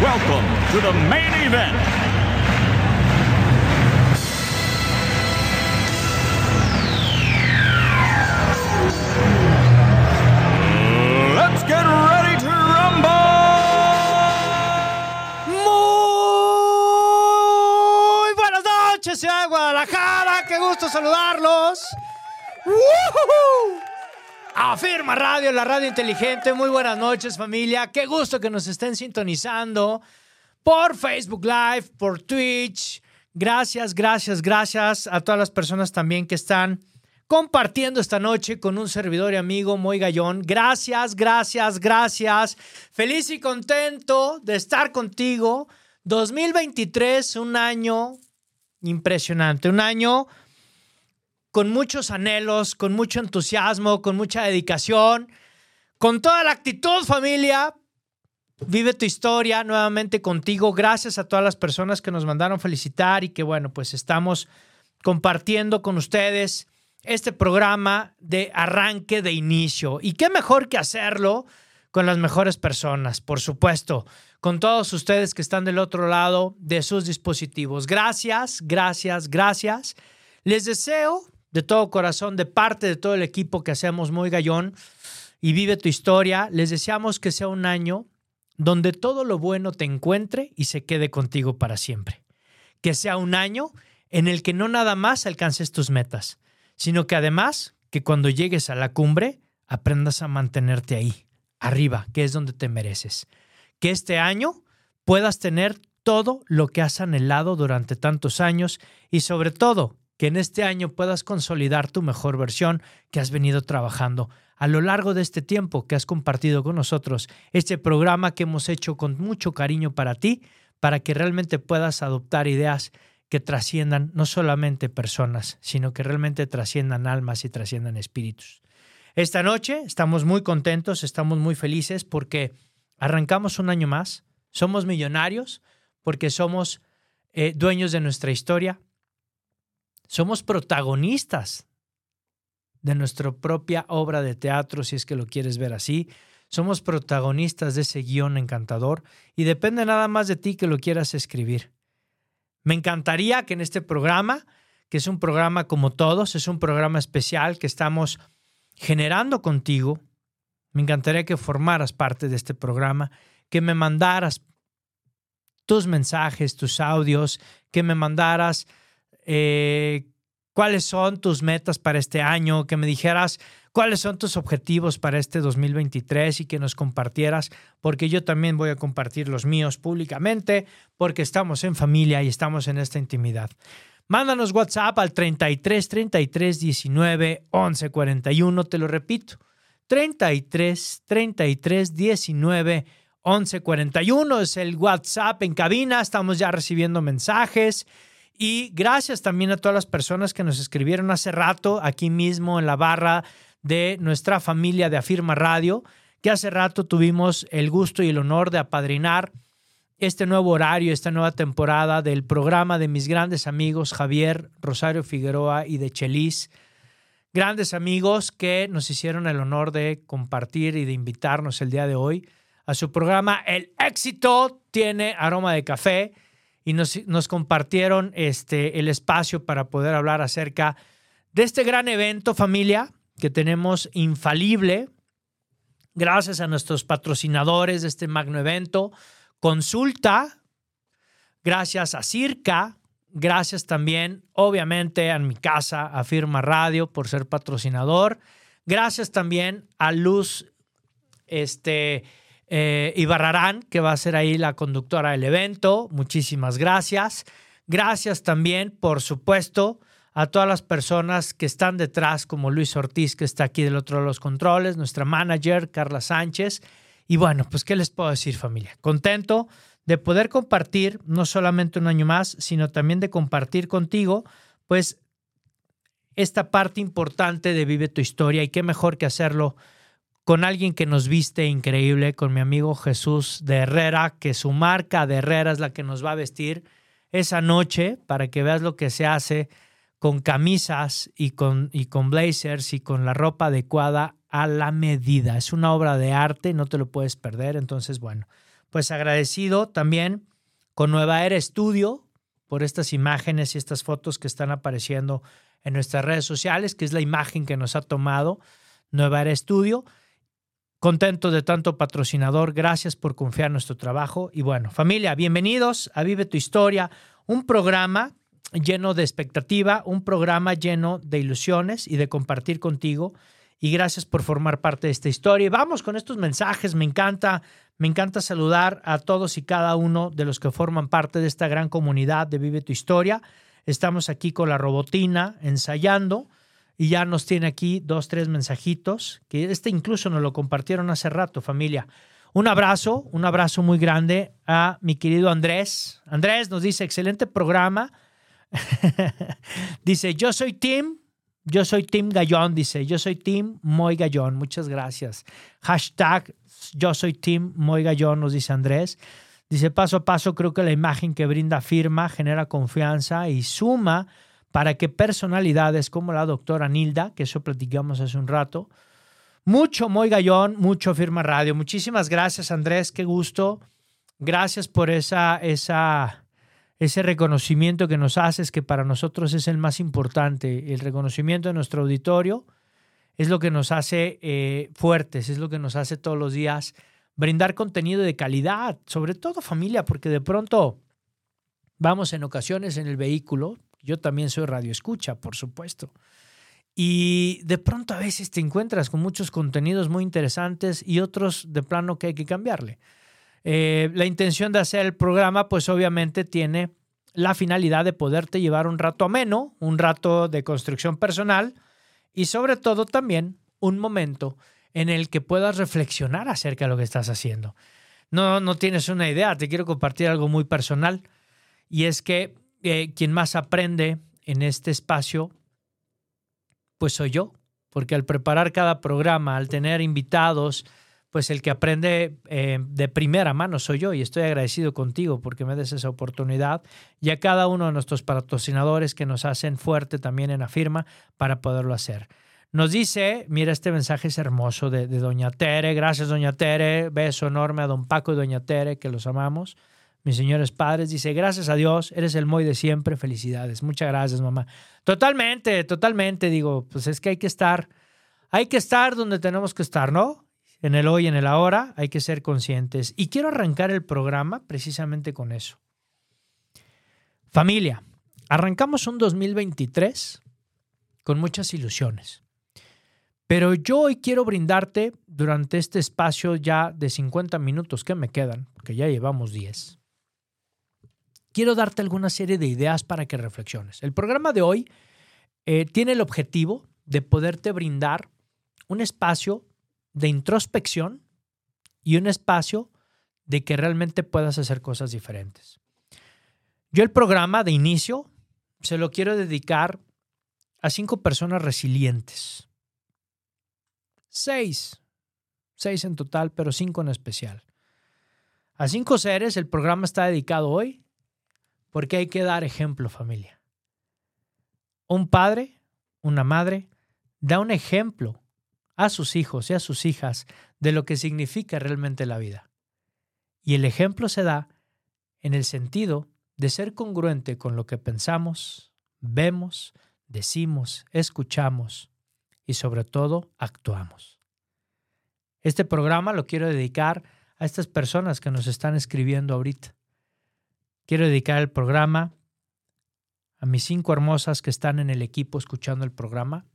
welcome to the main event. Let's get ready to rumble! Muy buenas noches, ciudad de Guadalajara. Qué gusto saludarlos. ¡Woohoo! Afirma Radio, la radio inteligente. Muy buenas noches, familia. Qué gusto que nos estén sintonizando por Facebook Live, por Twitch. Gracias, gracias, gracias a todas las personas también que están compartiendo esta noche con un servidor y amigo Moy Gallón. Gracias, gracias, gracias. Feliz y contento de estar contigo. 2023, un año impresionante, un año con muchos anhelos, con mucho entusiasmo, con mucha dedicación, con toda la actitud, familia. Vive tu historia nuevamente contigo. Gracias a todas las personas que nos mandaron felicitar y que, bueno, pues estamos compartiendo con ustedes este programa de arranque de inicio. Y qué mejor que hacerlo con las mejores personas, por supuesto, con todos ustedes que están del otro lado de sus dispositivos. Gracias, gracias, gracias. Les deseo de todo corazón, de parte de todo el equipo que hacemos Muy Gallón y Vive tu Historia, les deseamos que sea un año donde todo lo bueno te encuentre y se quede contigo para siempre. Que sea un año en el que no nada más alcances tus metas, sino que además que cuando llegues a la cumbre aprendas a mantenerte ahí, arriba, que es donde te mereces. Que este año puedas tener todo lo que has anhelado durante tantos años y sobre todo que en este año puedas consolidar tu mejor versión que has venido trabajando a lo largo de este tiempo que has compartido con nosotros, este programa que hemos hecho con mucho cariño para ti, para que realmente puedas adoptar ideas que trasciendan no solamente personas, sino que realmente trasciendan almas y trasciendan espíritus. Esta noche estamos muy contentos, estamos muy felices porque arrancamos un año más, somos millonarios porque somos eh, dueños de nuestra historia, somos protagonistas de nuestra propia obra de teatro, si es que lo quieres ver así. Somos protagonistas de ese guion encantador y depende nada más de ti que lo quieras escribir. Me encantaría que en este programa, que es un programa como todos, es un programa especial que estamos generando contigo, me encantaría que formaras parte de este programa, que me mandaras tus mensajes, tus audios, que me mandaras eh, cuáles son tus metas para este año, que me dijeras cuáles son tus objetivos para este 2023 y que nos compartieras, porque yo también voy a compartir los míos públicamente, porque estamos en familia y estamos en esta intimidad. Mándanos WhatsApp al 33 33 19 11 41, te lo repito, 33 33 19 11 41 es el WhatsApp en cabina, estamos ya recibiendo mensajes. Y gracias también a todas las personas que nos escribieron hace rato aquí mismo en la barra de nuestra familia de Afirma Radio, que hace rato tuvimos el gusto y el honor de apadrinar este nuevo horario, esta nueva temporada del programa de mis grandes amigos Javier, Rosario Figueroa y de Chelis. Grandes amigos que nos hicieron el honor de compartir y de invitarnos el día de hoy a su programa El éxito tiene aroma de café y nos, compartieron este, el espacio para poder hablar acerca de este gran evento, familia, que tenemos infalible, gracias a nuestros patrocinadores de este magno evento. Consulta, gracias a Circa, gracias también, obviamente, a mi casa, a Firma Radio, por ser patrocinador. Gracias también a Luz, este, eh, Ibarrarán, que va a ser ahí la conductora del evento. Muchísimas gracias. Gracias también, por supuesto, a todas las personas que están detrás, como Luis Ortiz, que está aquí del otro de los controles, nuestra manager, Carla Sánchez, Y bueno, pues ¿qué les puedo decir familia? Contento de poder compartir no solamente un año más, sino también de compartir contigo, pues esta parte importante de Vive tu historia y qué mejor que hacerlo con alguien que nos viste increíble, con mi amigo Jesús de Herrera, que su marca de Herrera es la que nos va a vestir esa noche para que veas lo que se hace con camisas y con, y con blazers y con la ropa adecuada a la medida. Es una obra de arte, no te lo puedes perder. Entonces, bueno, pues agradecido también con Nueva Era Estudio por estas imágenes y estas fotos que están apareciendo en nuestras redes sociales, que es la imagen que nos ha tomado Nueva Era Estudio. Contento de tanto patrocinador, gracias por confiar en nuestro trabajo. Y bueno, familia, bienvenidos a Vive tu Historia, un programa lleno de expectativa, un programa lleno de ilusiones y de compartir contigo. Y gracias por formar parte de esta historia. Y vamos con estos mensajes, me encanta, me encanta saludar a todos y cada uno de los que forman parte de esta gran comunidad de Vive tu Historia. Estamos aquí con la robotina ensayando y ya nos tiene aquí dos, tres mensajitos, que este incluso nos lo compartieron hace rato, familia. Un abrazo, un abrazo muy grande a mi querido Andrés. Andrés nos dice, excelente programa. dice, yo soy Tim, yo soy Tim Gallón, dice, yo soy Tim Moy Gallón, muchas gracias. Hashtag, yo soy Tim Moy Gallón, nos dice Andrés. Dice, paso a paso, creo que la imagen que brinda firma genera confianza y suma para que personalidades como la doctora Nilda, que eso platicamos hace un rato, mucho Moy Gallón, mucho Firma Radio. Muchísimas gracias, Andrés, qué gusto. Gracias por esa, esa, ese reconocimiento que nos haces, que para nosotros es el más importante. El reconocimiento de nuestro auditorio es lo que nos hace eh, fuertes, es lo que nos hace todos los días brindar contenido de calidad, sobre todo familia, porque de pronto vamos en ocasiones en el vehículo, yo también soy radio escucha, por supuesto. Y de pronto a veces te encuentras con muchos contenidos muy interesantes y otros de plano que hay que cambiarle. Eh, la intención de hacer el programa, pues obviamente tiene la finalidad de poderte llevar un rato ameno, un rato de construcción personal y sobre todo también un momento en el que puedas reflexionar acerca de lo que estás haciendo. No, no tienes una idea, te quiero compartir algo muy personal y es que eh, quien más aprende en este espacio, pues soy yo, porque al preparar cada programa, al tener invitados, pues el que aprende eh, de primera mano soy yo y estoy agradecido contigo porque me des esa oportunidad y a cada uno de nuestros patrocinadores que nos hacen fuerte también en la firma para poderlo hacer. Nos dice, mira, este mensaje es hermoso de, de Doña Tere, gracias Doña Tere, beso enorme a Don Paco y Doña Tere, que los amamos mis señores padres. Dice, gracias a Dios, eres el Moy de siempre, felicidades. Muchas gracias, mamá. Totalmente, totalmente, digo, pues es que hay que estar, hay que estar donde tenemos que estar, ¿no? En el hoy, en el ahora, hay que ser conscientes. Y quiero arrancar el programa precisamente con eso. Familia, arrancamos un 2023 con muchas ilusiones. Pero yo hoy quiero brindarte durante este espacio ya de 50 minutos que me quedan, que ya llevamos 10, quiero darte alguna serie de ideas para que reflexiones. El programa de hoy eh, tiene el objetivo de poderte brindar un espacio de introspección y un espacio de que realmente puedas hacer cosas diferentes. Yo el programa de inicio se lo quiero dedicar a cinco personas resilientes. Seis. Seis en total, pero cinco en especial. A cinco seres el programa está dedicado hoy porque hay que dar ejemplo, familia. Un padre, una madre, da un ejemplo a sus hijos y a sus hijas de lo que significa realmente la vida. Y el ejemplo se da en el sentido de ser congruente con lo que pensamos, vemos, decimos, escuchamos y sobre todo actuamos. Este programa lo quiero dedicar a estas personas que nos están escribiendo ahorita. Quiero dedicar el programa a mis cinco hermosas que están en el equipo escuchando el programa,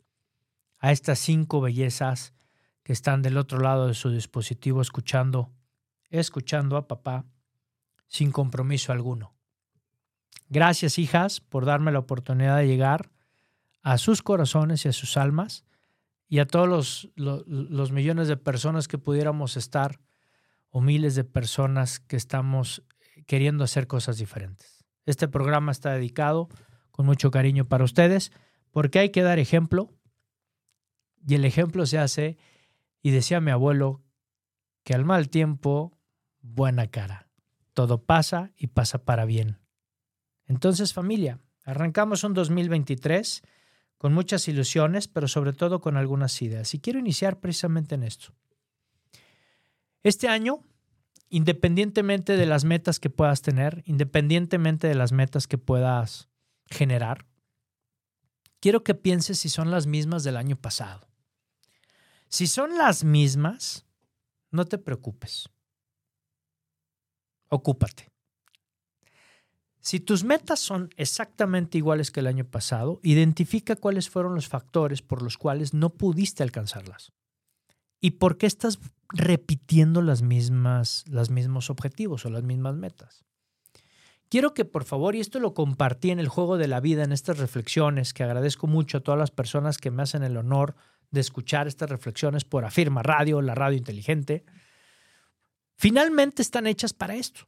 a estas cinco bellezas que están del otro lado de su dispositivo escuchando, escuchando a papá sin compromiso alguno. Gracias, hijas, por darme la oportunidad de llegar a sus corazones y a sus almas y a todos los, los, millones de personas que pudiéramos estar o miles de personas que estamos queriendo hacer cosas diferentes. Este programa está dedicado con mucho cariño para ustedes porque hay que dar ejemplo y el ejemplo se hace, y decía mi abuelo, que al mal tiempo, buena cara. Todo pasa y pasa para bien. Entonces familia, arrancamos un 2023 con muchas ilusiones, pero sobre todo con algunas ideas. Y quiero iniciar precisamente en esto. Este año, independientemente de las metas que puedas tener, independientemente de las metas que puedas generar, quiero que pienses si son las mismas del año pasado. Si son las mismas, no te preocupes. Ocúpate. Si tus metas son exactamente iguales que el año pasado, identifica cuáles fueron los factores por los cuales no pudiste alcanzarlas. ¿Y por qué estás repitiendo las mismas, los mismos objetivos o las mismas metas? Quiero que por favor, y esto lo compartí en el juego de la vida, en estas reflexiones, que agradezco mucho a todas las personas que me hacen el honor de escuchar estas reflexiones por Afirma Radio, la radio inteligente, finalmente están hechas para esto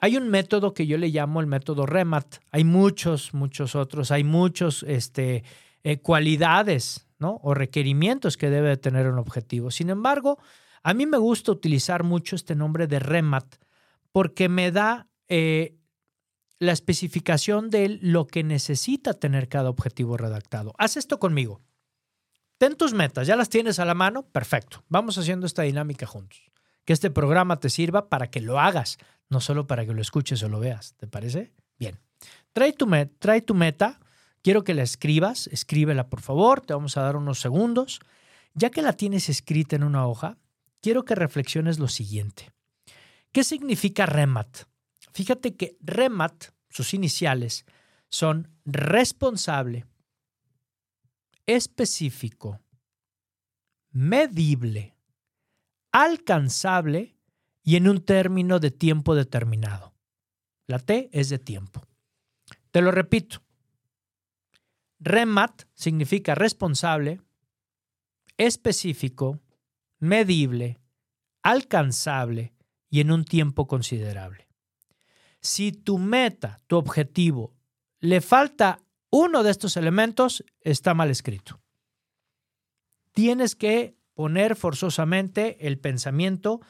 hay un método que yo le llamo el método REMAT. Hay muchos, muchos otros. Hay muchos este, eh, cualidades ¿no? o requerimientos que debe tener un objetivo. Sin embargo, a mí me gusta utilizar mucho este nombre de REMAT porque me da eh, la especificación de lo que necesita tener cada objetivo redactado. Haz esto conmigo. Ten tus metas, ya las tienes a la mano, perfecto. Vamos haciendo esta dinámica juntos. Que este programa te sirva para que lo hagas, no solo para que lo escuches o lo veas. ¿Te parece? Bien. Tu, trae tu meta. Quiero que la escribas. Escríbela, por favor. Te vamos a dar unos segundos. Ya que la tienes escrita en una hoja, quiero que reflexiones lo siguiente. ¿Qué significa REMAT? Fíjate que REMAT, sus iniciales, son responsable, específico, medible, alcanzable y en un término de tiempo determinado. La T es de tiempo. Te lo repito. REMAT significa responsable, específico, medible, alcanzable y en un tiempo considerable. Si tu meta, tu objetivo, le falta uno de estos elementos, está mal escrito. Tienes que poner forzosamente el pensamiento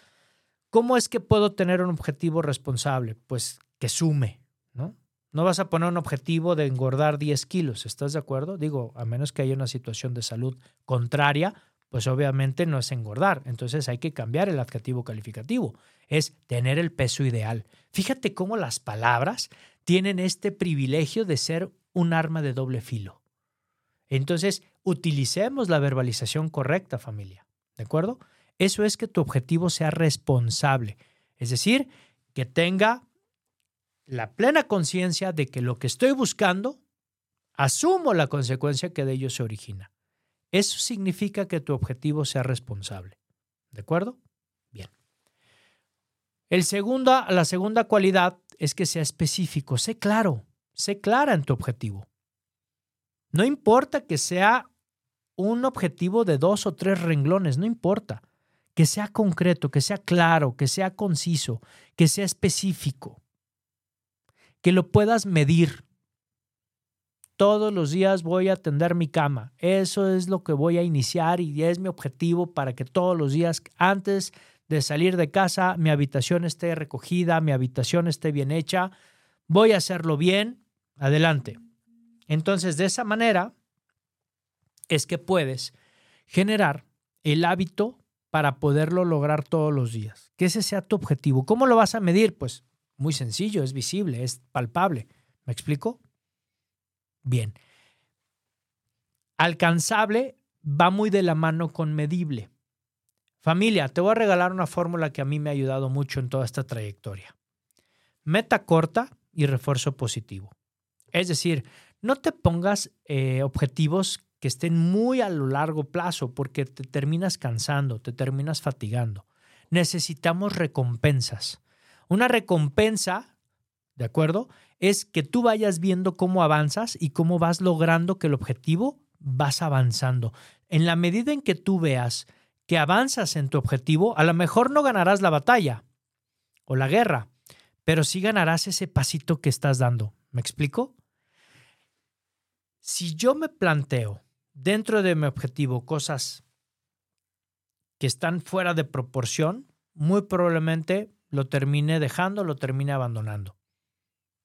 ¿Cómo es que puedo tener un objetivo responsable? Pues que sume, ¿no? No vas a poner un objetivo de engordar 10 kilos, ¿estás de acuerdo? Digo, a menos que haya una situación de salud contraria, pues obviamente no es engordar. Entonces hay que cambiar el adjetivo calificativo. Es tener el peso ideal. Fíjate cómo las palabras tienen este privilegio de ser un arma de doble filo. Entonces, utilicemos la verbalización correcta, familia. ¿De acuerdo? Eso es que tu objetivo sea responsable, es decir, que tenga la plena conciencia de que lo que estoy buscando, asumo la consecuencia que de ello se origina. Eso significa que tu objetivo sea responsable. ¿De acuerdo? Bien. El la segunda cualidad es que sea específico. Sé claro, sé clara en tu objetivo. No importa que sea un objetivo de dos o tres renglones, no importa que sea concreto, que sea claro, que sea conciso, que sea específico, que lo puedas medir. Todos los días voy a atender mi cama. Eso es lo que voy a iniciar y es mi objetivo para que todos los días antes de salir de casa mi habitación esté recogida, mi habitación esté bien hecha. Voy a hacerlo bien. Adelante. Entonces, de esa manera es que puedes generar el hábito para poderlo lograr todos los días. Que ese sea tu objetivo. ¿Cómo lo vas a medir? Pues muy sencillo, es visible, es palpable. ¿Me explico? Bien. Alcanzable va muy de la mano con medible. Familia, te voy a regalar una fórmula que a mí me ha ayudado mucho en toda esta trayectoria. Meta corta y refuerzo positivo. Es decir, no te pongas eh, objetivos que estén muy a lo largo plazo porque te terminas cansando, te terminas fatigando. Necesitamos recompensas. Una recompensa, ¿de acuerdo? Es que tú vayas viendo cómo avanzas y cómo vas logrando que el objetivo vas avanzando. En la medida en que tú veas que avanzas en tu objetivo, a lo mejor no ganarás la batalla o la guerra, pero sí ganarás ese pasito que estás dando. ¿Me explico? Si yo me planteo dentro de mi objetivo cosas que están fuera de proporción, muy probablemente lo termine dejando, lo termine abandonando.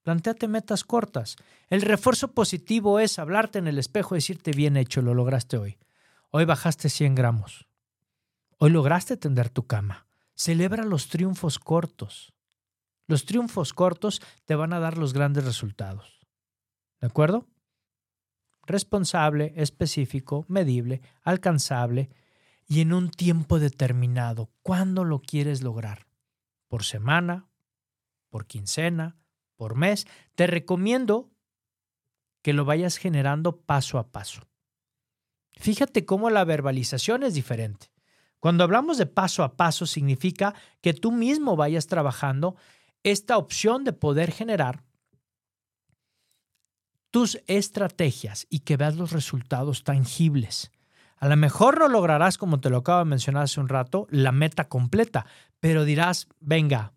Plantéate metas cortas. El refuerzo positivo es hablarte en el espejo y decirte bien hecho, lo lograste hoy. Hoy bajaste 100 gramos. Hoy lograste tender tu cama. Celebra los triunfos cortos. Los triunfos cortos te van a dar los grandes resultados. ¿De acuerdo? Responsable, específico, medible, alcanzable y en un tiempo determinado. ¿Cuándo lo quieres lograr? ¿Por semana? ¿Por quincena? ¿Por mes? Te recomiendo que lo vayas generando paso a paso. Fíjate cómo la verbalización es diferente. Cuando hablamos de paso a paso significa que tú mismo vayas trabajando esta opción de poder generar tus estrategias y que veas los resultados tangibles. A lo mejor no lograrás, como te lo acabo de mencionar hace un rato, la meta completa, pero dirás, venga,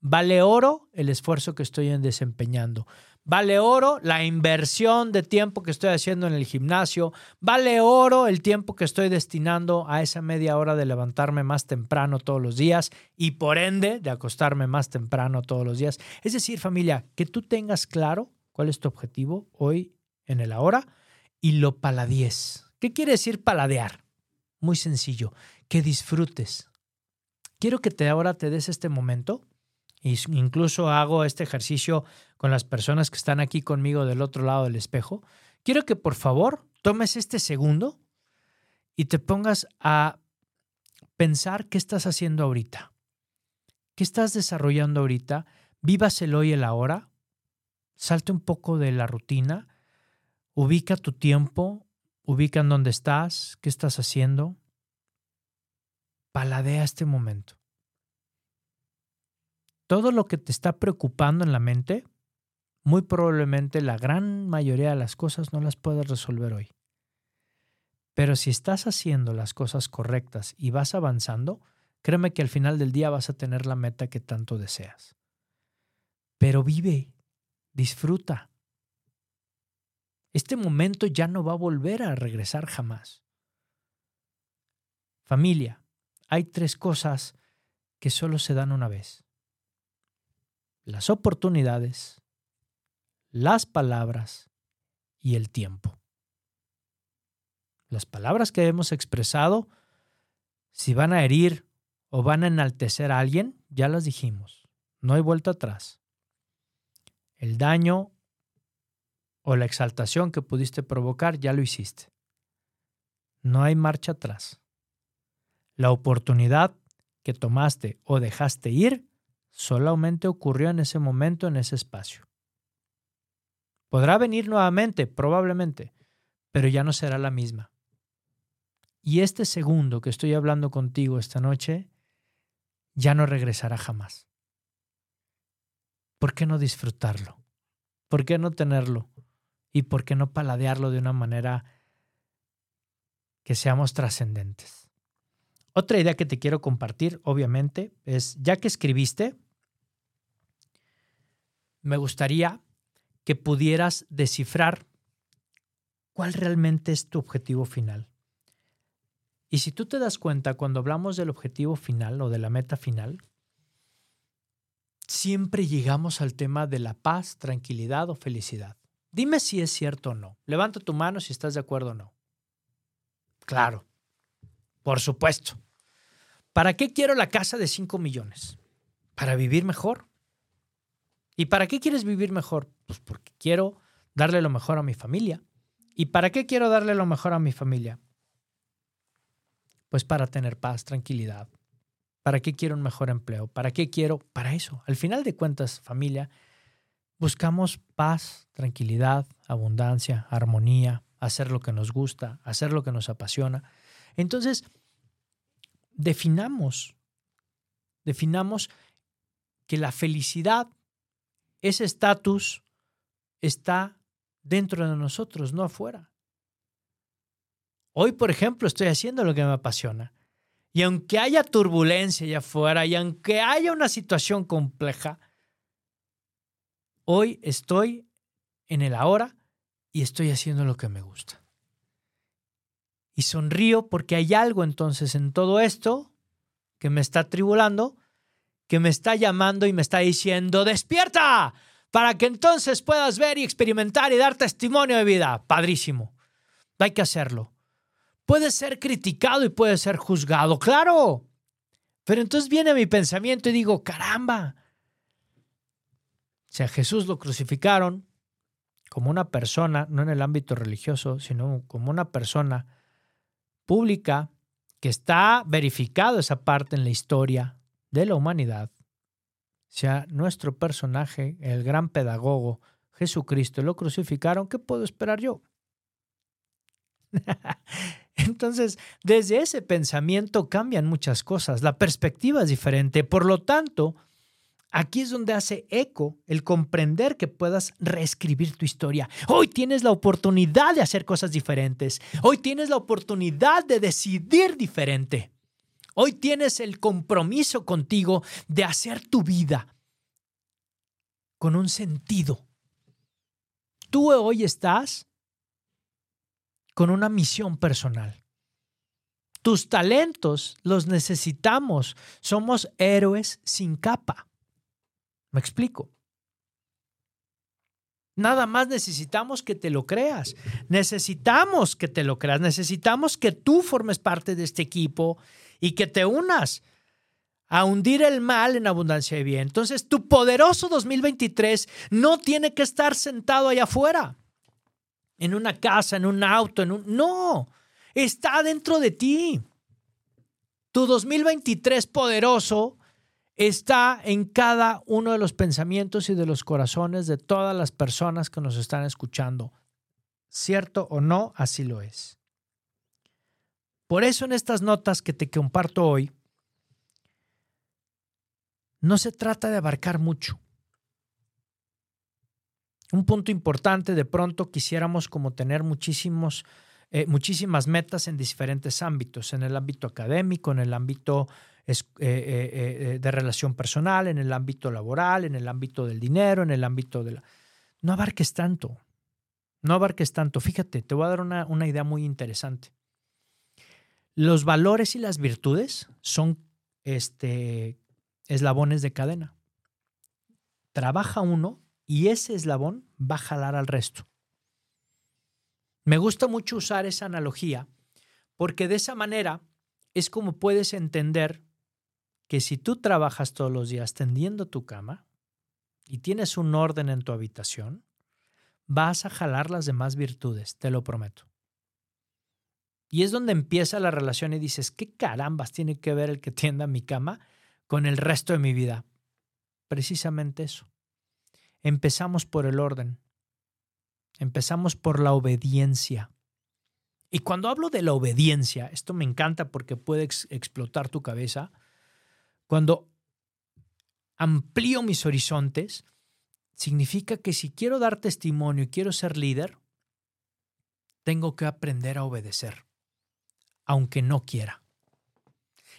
vale oro el esfuerzo que estoy desempeñando. Vale oro la inversión de tiempo que estoy haciendo en el gimnasio. Vale oro el tiempo que estoy destinando a esa media hora de levantarme más temprano todos los días y por ende de acostarme más temprano todos los días. Es decir, familia, que tú tengas claro cuál es tu objetivo hoy en el ahora y lo paladies. ¿Qué quiere decir paladear? Muy sencillo, que disfrutes. Quiero que te ahora te des este momento. Incluso hago este ejercicio con las personas que están aquí conmigo del otro lado del espejo. Quiero que por favor tomes este segundo y te pongas a pensar qué estás haciendo ahorita. ¿Qué estás desarrollando ahorita? Vivas el hoy y el ahora. Salte un poco de la rutina. Ubica tu tiempo, Ubica en dónde estás, qué estás haciendo. Paladea este momento. Todo lo que te está preocupando en la mente, muy probablemente la gran mayoría de las cosas no las puedes resolver hoy. Pero si estás haciendo las cosas correctas y vas avanzando, créeme que al final del día vas a tener la meta que tanto deseas. Pero vive, disfruta, este momento ya no va a volver a regresar jamás. Familia, hay tres cosas que solo se dan una vez. Las oportunidades, las palabras y el tiempo. Las palabras que hemos expresado, si van a herir o van a enaltecer a alguien, ya las dijimos. No hay vuelta atrás. El daño o la exaltación que pudiste provocar, ya lo hiciste. No hay marcha atrás. La oportunidad que tomaste o dejaste ir solamente ocurrió en ese momento, en ese espacio. Podrá venir nuevamente, probablemente, pero ya no será la misma. Y este segundo que estoy hablando contigo esta noche ya no regresará jamás. ¿Por qué no disfrutarlo? ¿Por qué no tenerlo? y por qué no paladearlo de una manera que seamos trascendentes. Otra idea que te quiero compartir, obviamente, es, ya que escribiste, me gustaría que pudieras descifrar cuál realmente es tu objetivo final. Y si tú te das cuenta, cuando hablamos del objetivo final o de la meta final, siempre llegamos al tema de la paz, tranquilidad o felicidad. Dime si es cierto o no. Levanta tu mano si estás de acuerdo o no. Claro, por supuesto. ¿Para qué quiero la casa de 5 millones? Para vivir mejor. ¿Y para qué quieres vivir mejor? Pues porque quiero darle lo mejor a mi familia. ¿Y para qué quiero darle lo mejor a mi familia? Pues para tener paz, tranquilidad. ¿Para qué quiero un mejor empleo? ¿Para qué quiero? Para eso. Al final de cuentas, familia, buscamos paz, tranquilidad, abundancia, armonía, hacer lo que nos gusta, hacer lo que nos apasiona. Entonces, definamos, definamos que la felicidad, ese estatus, está dentro de nosotros, no afuera. Hoy, por ejemplo, estoy haciendo lo que me apasiona. Y aunque haya turbulencia allá afuera y aunque haya una situación compleja, hoy estoy en el ahora y estoy haciendo lo que me gusta. Y sonrío porque hay algo entonces en todo esto que me está tribulando, que me está llamando y me está diciendo, despierta, para que entonces puedas ver y experimentar y dar testimonio de vida. Padrísimo. Hay que hacerlo. Puede ser criticado y puede ser juzgado, claro. Pero entonces viene mi pensamiento y digo, caramba. Si a Jesús lo crucificaron como una persona, no en el ámbito religioso, sino como una persona pública, que está verificado esa parte en la historia de la humanidad, sea nuestro personaje, el gran pedagogo Jesucristo, lo crucificaron, ¿qué puedo esperar yo? Entonces, desde ese pensamiento cambian muchas cosas, la perspectiva es diferente, por lo tanto, aquí es donde hace eco el comprender que puedas reescribir tu historia. Hoy tienes la oportunidad de hacer cosas diferentes, hoy tienes la oportunidad de decidir diferente. Hoy tienes el compromiso contigo de hacer tu vida con un sentido. Tú hoy estás con una misión personal. Tus talentos los necesitamos. Somos héroes sin capa. ¿Me explico? Nada más necesitamos que te lo creas. Necesitamos que te lo creas. Necesitamos que tú formes parte de este equipo y que te unas a hundir el mal en abundancia de bien. Entonces, tu poderoso 2023 no tiene que estar sentado allá afuera, en una casa, en un auto, en un... No, está dentro de ti. Tu 2023 poderoso está en cada uno de los pensamientos y de los corazones de todas las personas que nos están escuchando. ¿Cierto o no? Así lo es. Por eso en estas notas que te comparto hoy, no se trata de abarcar mucho. Un punto importante, de pronto quisiéramos como tener muchísimos, eh, muchísimas metas en diferentes ámbitos, en el ámbito académico, en el ámbito eh, eh, de relación personal, en el ámbito laboral, en el ámbito del dinero, en el ámbito de la... No abarques tanto, no abarques tanto. Fíjate, te voy a dar una, una idea muy interesante. Los valores y las virtudes son este, eslabones de cadena. Trabaja uno y ese eslabón va a jalar al resto. Me gusta mucho usar esa analogía porque de esa manera es como puedes entender que si tú trabajas todos los días tendiendo tu cama y tienes un orden en tu habitación, vas a jalar las demás virtudes, te lo prometo. Y es donde empieza la relación y dices, ¿qué carambas tiene que ver el que tienda mi cama con el resto de mi vida? Precisamente eso. Empezamos por el orden. Empezamos por la obediencia. Y cuando hablo de la obediencia, esto me encanta porque puede explotar tu cabeza. Cuando amplío mis horizontes, significa que si quiero dar testimonio y quiero ser líder, tengo que aprender a obedecer aunque no quiera.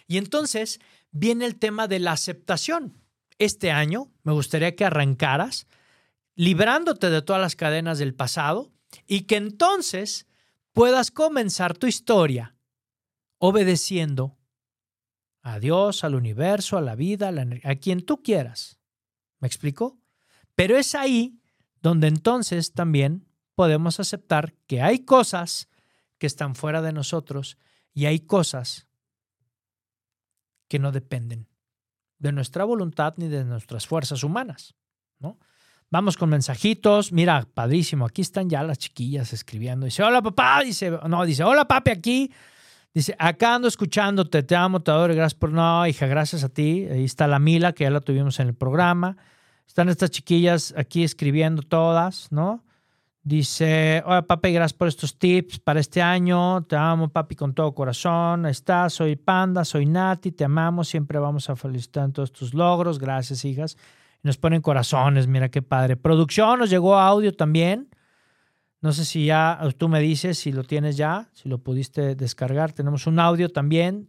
Y entonces viene el tema de la aceptación. Este año me gustaría que arrancaras librándote de todas las cadenas del pasado y que entonces puedas comenzar tu historia obedeciendo a Dios, al universo, a la vida, a, a quien tú quieras. ¿Me explico? Pero es ahí donde entonces también podemos aceptar que hay cosas que están fuera de nosotros y hay cosas que no dependen de nuestra voluntad ni de nuestras fuerzas humanas, ¿no? Vamos con mensajitos. Mira, padrísimo. Aquí están ya las chiquillas escribiendo. Dice, hola papá. Dice, no, dice, hola papi aquí. Dice, acá ando escuchándote. Te amo, te adoro. Gracias por... No, hija, gracias a ti. Ahí está la Mila, que ya la tuvimos en el programa. Están estas chiquillas aquí escribiendo todas, ¿no? Dice, hola papi, gracias por estos tips para este año. Te amo papi con todo corazón. Ahí está, soy Panda, soy Nati, te amamos. Siempre vamos a felicitar en todos tus logros. Gracias, hijas. Nos ponen corazones, mira qué padre. Producción, nos llegó audio también. No sé si ya tú me dices si lo tienes ya, si lo pudiste descargar. Tenemos un audio también.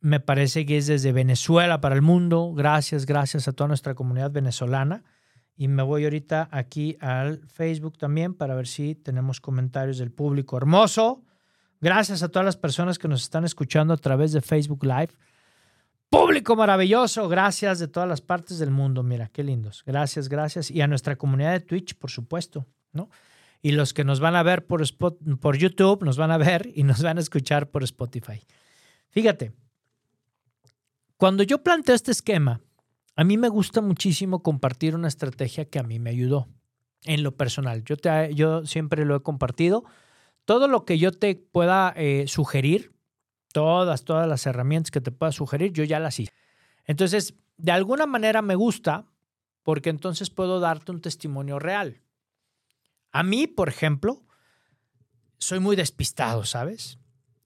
me parece que es desde Venezuela para el mundo. Gracias, gracias a toda nuestra comunidad venezolana. Y me voy ahorita aquí al Facebook también para ver si tenemos comentarios del público hermoso. Gracias a todas las personas que nos están escuchando a través de Facebook Live. Público maravilloso, gracias de todas las partes del mundo. Mira, qué lindos. Gracias, gracias. Y a nuestra comunidad de Twitch, por supuesto, ¿no? Y los que nos van a ver por, por YouTube, nos van a ver y nos van a escuchar por Spotify. Fíjate, cuando yo planteo este esquema, a mí me gusta muchísimo compartir una estrategia que a mí me ayudó en lo personal. Yo, te, yo siempre lo he compartido. Todo lo que yo te pueda eh, sugerir, todas, todas las herramientas que te pueda sugerir, yo ya las hice. Entonces, de alguna manera me gusta porque entonces puedo darte un testimonio real. A mí, por ejemplo, soy muy despistado, ¿sabes?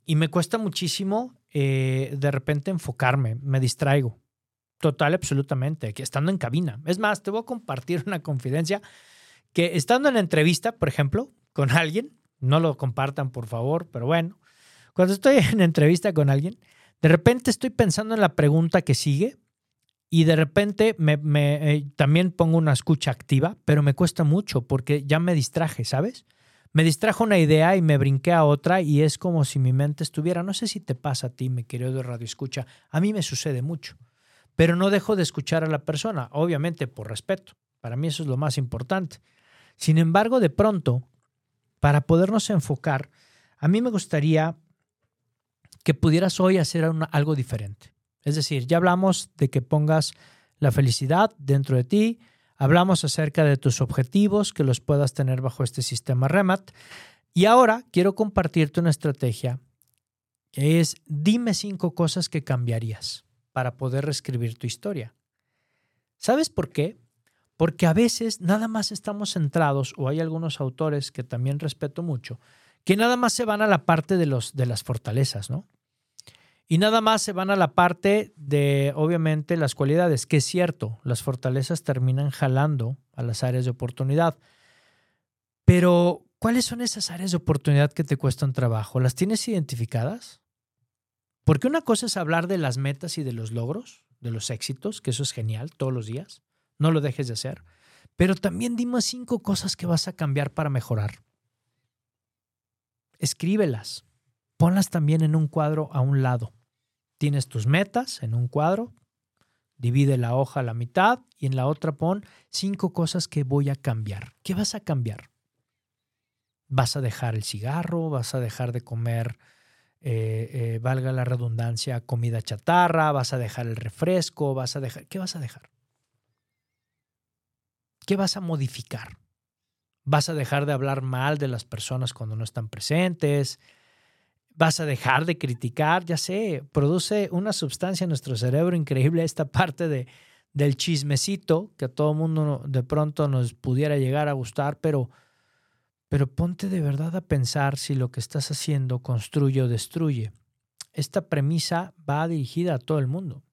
Y me cuesta muchísimo eh, de repente enfocarme, me distraigo. Total, absolutamente, que estando en cabina. Es más, te voy a compartir una confidencia que estando en entrevista, por ejemplo, con alguien, no lo compartan por favor, pero bueno, cuando estoy en entrevista con alguien, de repente estoy pensando en la pregunta que sigue y de repente me, eh, también pongo una escucha activa, pero me cuesta mucho porque ya me distraje, ¿sabes? me distrajo una idea y me brinqué a otra y es como si mi mente estuviera, no sé si te pasa a ti, mi querido radio escucha, a mí me sucede mucho, pero no dejo de escuchar a la persona, obviamente por respeto, para mí eso es lo más importante. Sin embargo, de pronto, para podernos enfocar, a mí me gustaría que pudieras hoy hacer algo diferente. Es decir, ya hablamos de que pongas la felicidad dentro de ti, Hablamos acerca de tus objetivos que los puedas tener bajo este sistema REMAT. Y ahora quiero compartirte una estrategia que es dime cinco cosas que cambiarías para poder reescribir tu historia. ¿Sabes por qué? Porque a veces nada más estamos centrados, o hay algunos autores que también respeto mucho, que nada más se van a la parte de, los, de las fortalezas, ¿no? Y nada más se van a la parte de, obviamente, las cualidades, que es cierto, las fortalezas terminan jalando a las áreas de oportunidad. Pero, ¿cuáles son esas áreas de oportunidad que te cuestan trabajo? ¿Las tienes identificadas? Porque una cosa es hablar de las metas y de los logros, de los éxitos, que eso es genial todos los días, no lo dejes de hacer. Pero también dime cinco cosas que vas a cambiar para mejorar. Escríbelas, ponlas también en un cuadro a un lado. Tienes tus metas en un cuadro, divide la hoja a la mitad y en la otra pon cinco cosas que voy a cambiar. ¿Qué vas a cambiar? ¿Vas a dejar el cigarro? ¿Vas a dejar de comer, eh, eh, valga la redundancia, comida chatarra? ¿Vas a dejar el refresco? ¿Vas a dejar? ¿Qué vas a dejar? ¿Qué vas a modificar? ¿Vas a dejar de hablar mal de las personas cuando no están presentes? vas a dejar de criticar, ya sé, produce una sustancia en nuestro cerebro increíble esta parte de, del chismecito que a todo mundo de pronto nos pudiera llegar a gustar, pero, pero ponte de verdad a pensar si lo que estás haciendo construye o destruye. Esta premisa va dirigida a todo el mundo.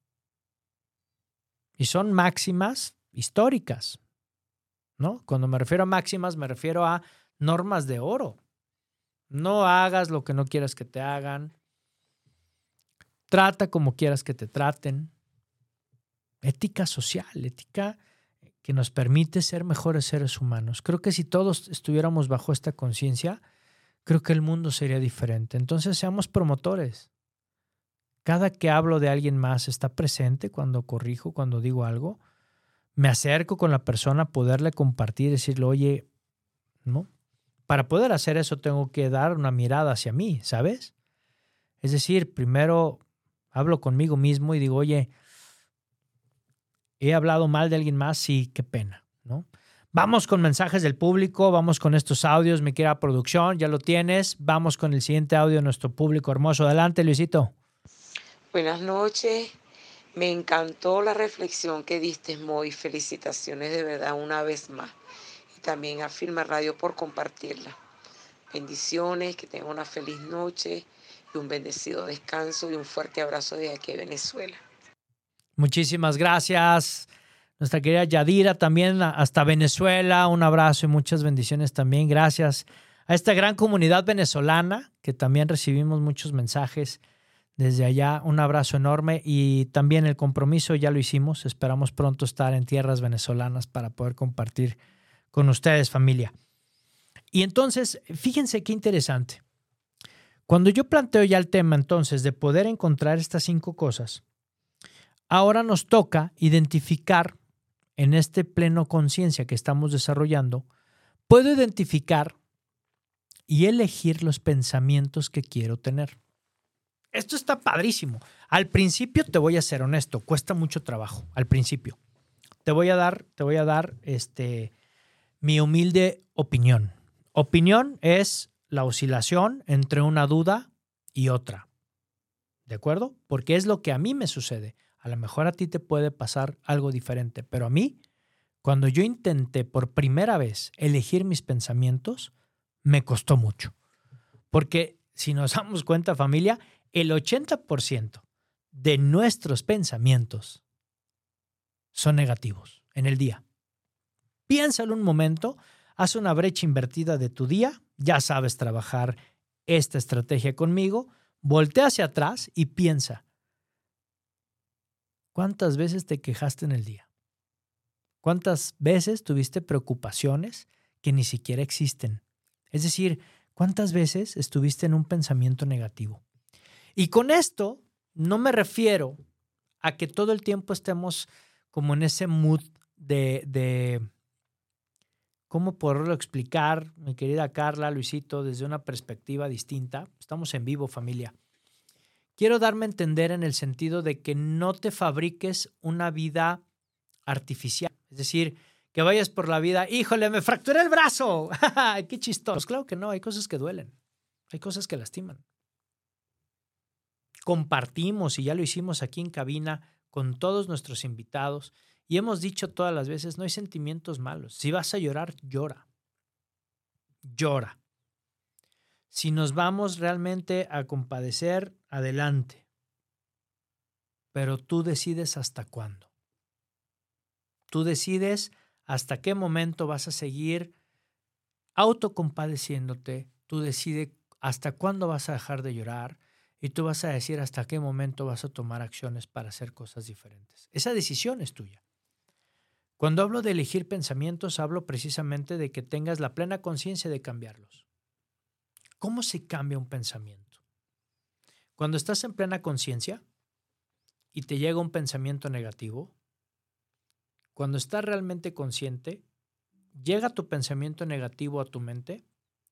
Y son máximas históricas, ¿no? Cuando me refiero a máximas, me refiero a normas de oro. No hagas lo que no quieras que te hagan. Trata como quieras que te traten. Ética social, ética que nos permite ser mejores seres humanos. Creo que si todos estuviéramos bajo esta conciencia, creo que el mundo sería diferente. Entonces seamos promotores. Cada que hablo de alguien más está presente cuando corrijo, cuando digo algo. Me acerco con la persona a poderle compartir, decirle, oye, ¿no? para poder hacer eso tengo que dar una mirada hacia mí, ¿sabes? Es decir, primero hablo conmigo mismo y digo, oye, he hablado mal de alguien más, sí, qué pena, ¿no? Vamos con mensajes del público, vamos con estos audios, me quiera producción, ya lo tienes. Vamos con el siguiente audio de nuestro público hermoso. Adelante, Luisito. Buenas noches. Me encantó la reflexión que diste, Moy. Felicitaciones de verdad una vez más también a Firma Radio por compartirla. Bendiciones, que tengan una feliz noche y un bendecido descanso y un fuerte abrazo de aquí Venezuela. Muchísimas gracias. Nuestra querida Yadira también hasta Venezuela. Un abrazo y muchas bendiciones también. Gracias a esta gran comunidad venezolana que también recibimos muchos mensajes Desde allá, un abrazo enorme y también el compromiso ya lo hicimos. Esperamos pronto estar en tierras venezolanas para poder compartir con ustedes, familia. Y entonces, fíjense qué interesante. Cuando yo planteo ya el tema entonces de poder encontrar estas cinco cosas, ahora nos toca identificar en este pleno conciencia que estamos desarrollando, puedo identificar y elegir los pensamientos que quiero tener. Esto está padrísimo. Al principio te voy a ser honesto, cuesta mucho trabajo al principio. Te voy a dar, te voy a dar este mi humilde opinión. Opinión es la oscilación entre una duda y otra. ¿De acuerdo? Porque es lo que a mí me sucede. A lo mejor a ti te puede pasar algo diferente, pero a mí, cuando yo intenté por primera vez elegir mis pensamientos, me costó mucho. Porque si nos damos cuenta, familia, el 80% de nuestros pensamientos son negativos en el día. Piénsalo un momento, haz una brecha invertida de tu día, ya sabes trabajar esta estrategia conmigo, voltea hacia atrás y piensa, ¿Cuántas veces te quejaste en el día? ¿Cuántas veces tuviste preocupaciones que ni siquiera existen? Es decir, ¿cuántas veces estuviste en un pensamiento negativo? Y con esto no me refiero a que todo el tiempo estemos como en ese mood de, de ¿cómo poderlo explicar, mi querida Carla, Luisito, desde una perspectiva distinta? Estamos en vivo, familia quiero darme a entender en el sentido de que no te fabriques una vida artificial. Es decir, que vayas por la vida, híjole, me fracturé el brazo. Qué chistoso. Pues claro que no, hay cosas que duelen. Hay cosas que lastiman. Compartimos, y ya lo hicimos aquí en cabina con todos nuestros invitados, y hemos dicho todas las veces, no hay sentimientos malos. Si vas a llorar, llora. Llora. Si nos vamos realmente a compadecer, adelante. Pero tú decides hasta cuándo. Tú decides hasta qué momento vas a seguir autocompadeciéndote. Tú decides hasta cuándo vas a dejar de llorar y tú vas a decir hasta qué momento vas a tomar acciones para hacer cosas diferentes. Esa decisión es tuya. Cuando hablo de elegir pensamientos, hablo precisamente de que tengas la plena conciencia de cambiarlos. ¿Cómo se cambia un pensamiento? Cuando estás en plena conciencia y te llega un pensamiento negativo, cuando estás realmente consciente, llega tu pensamiento negativo a tu mente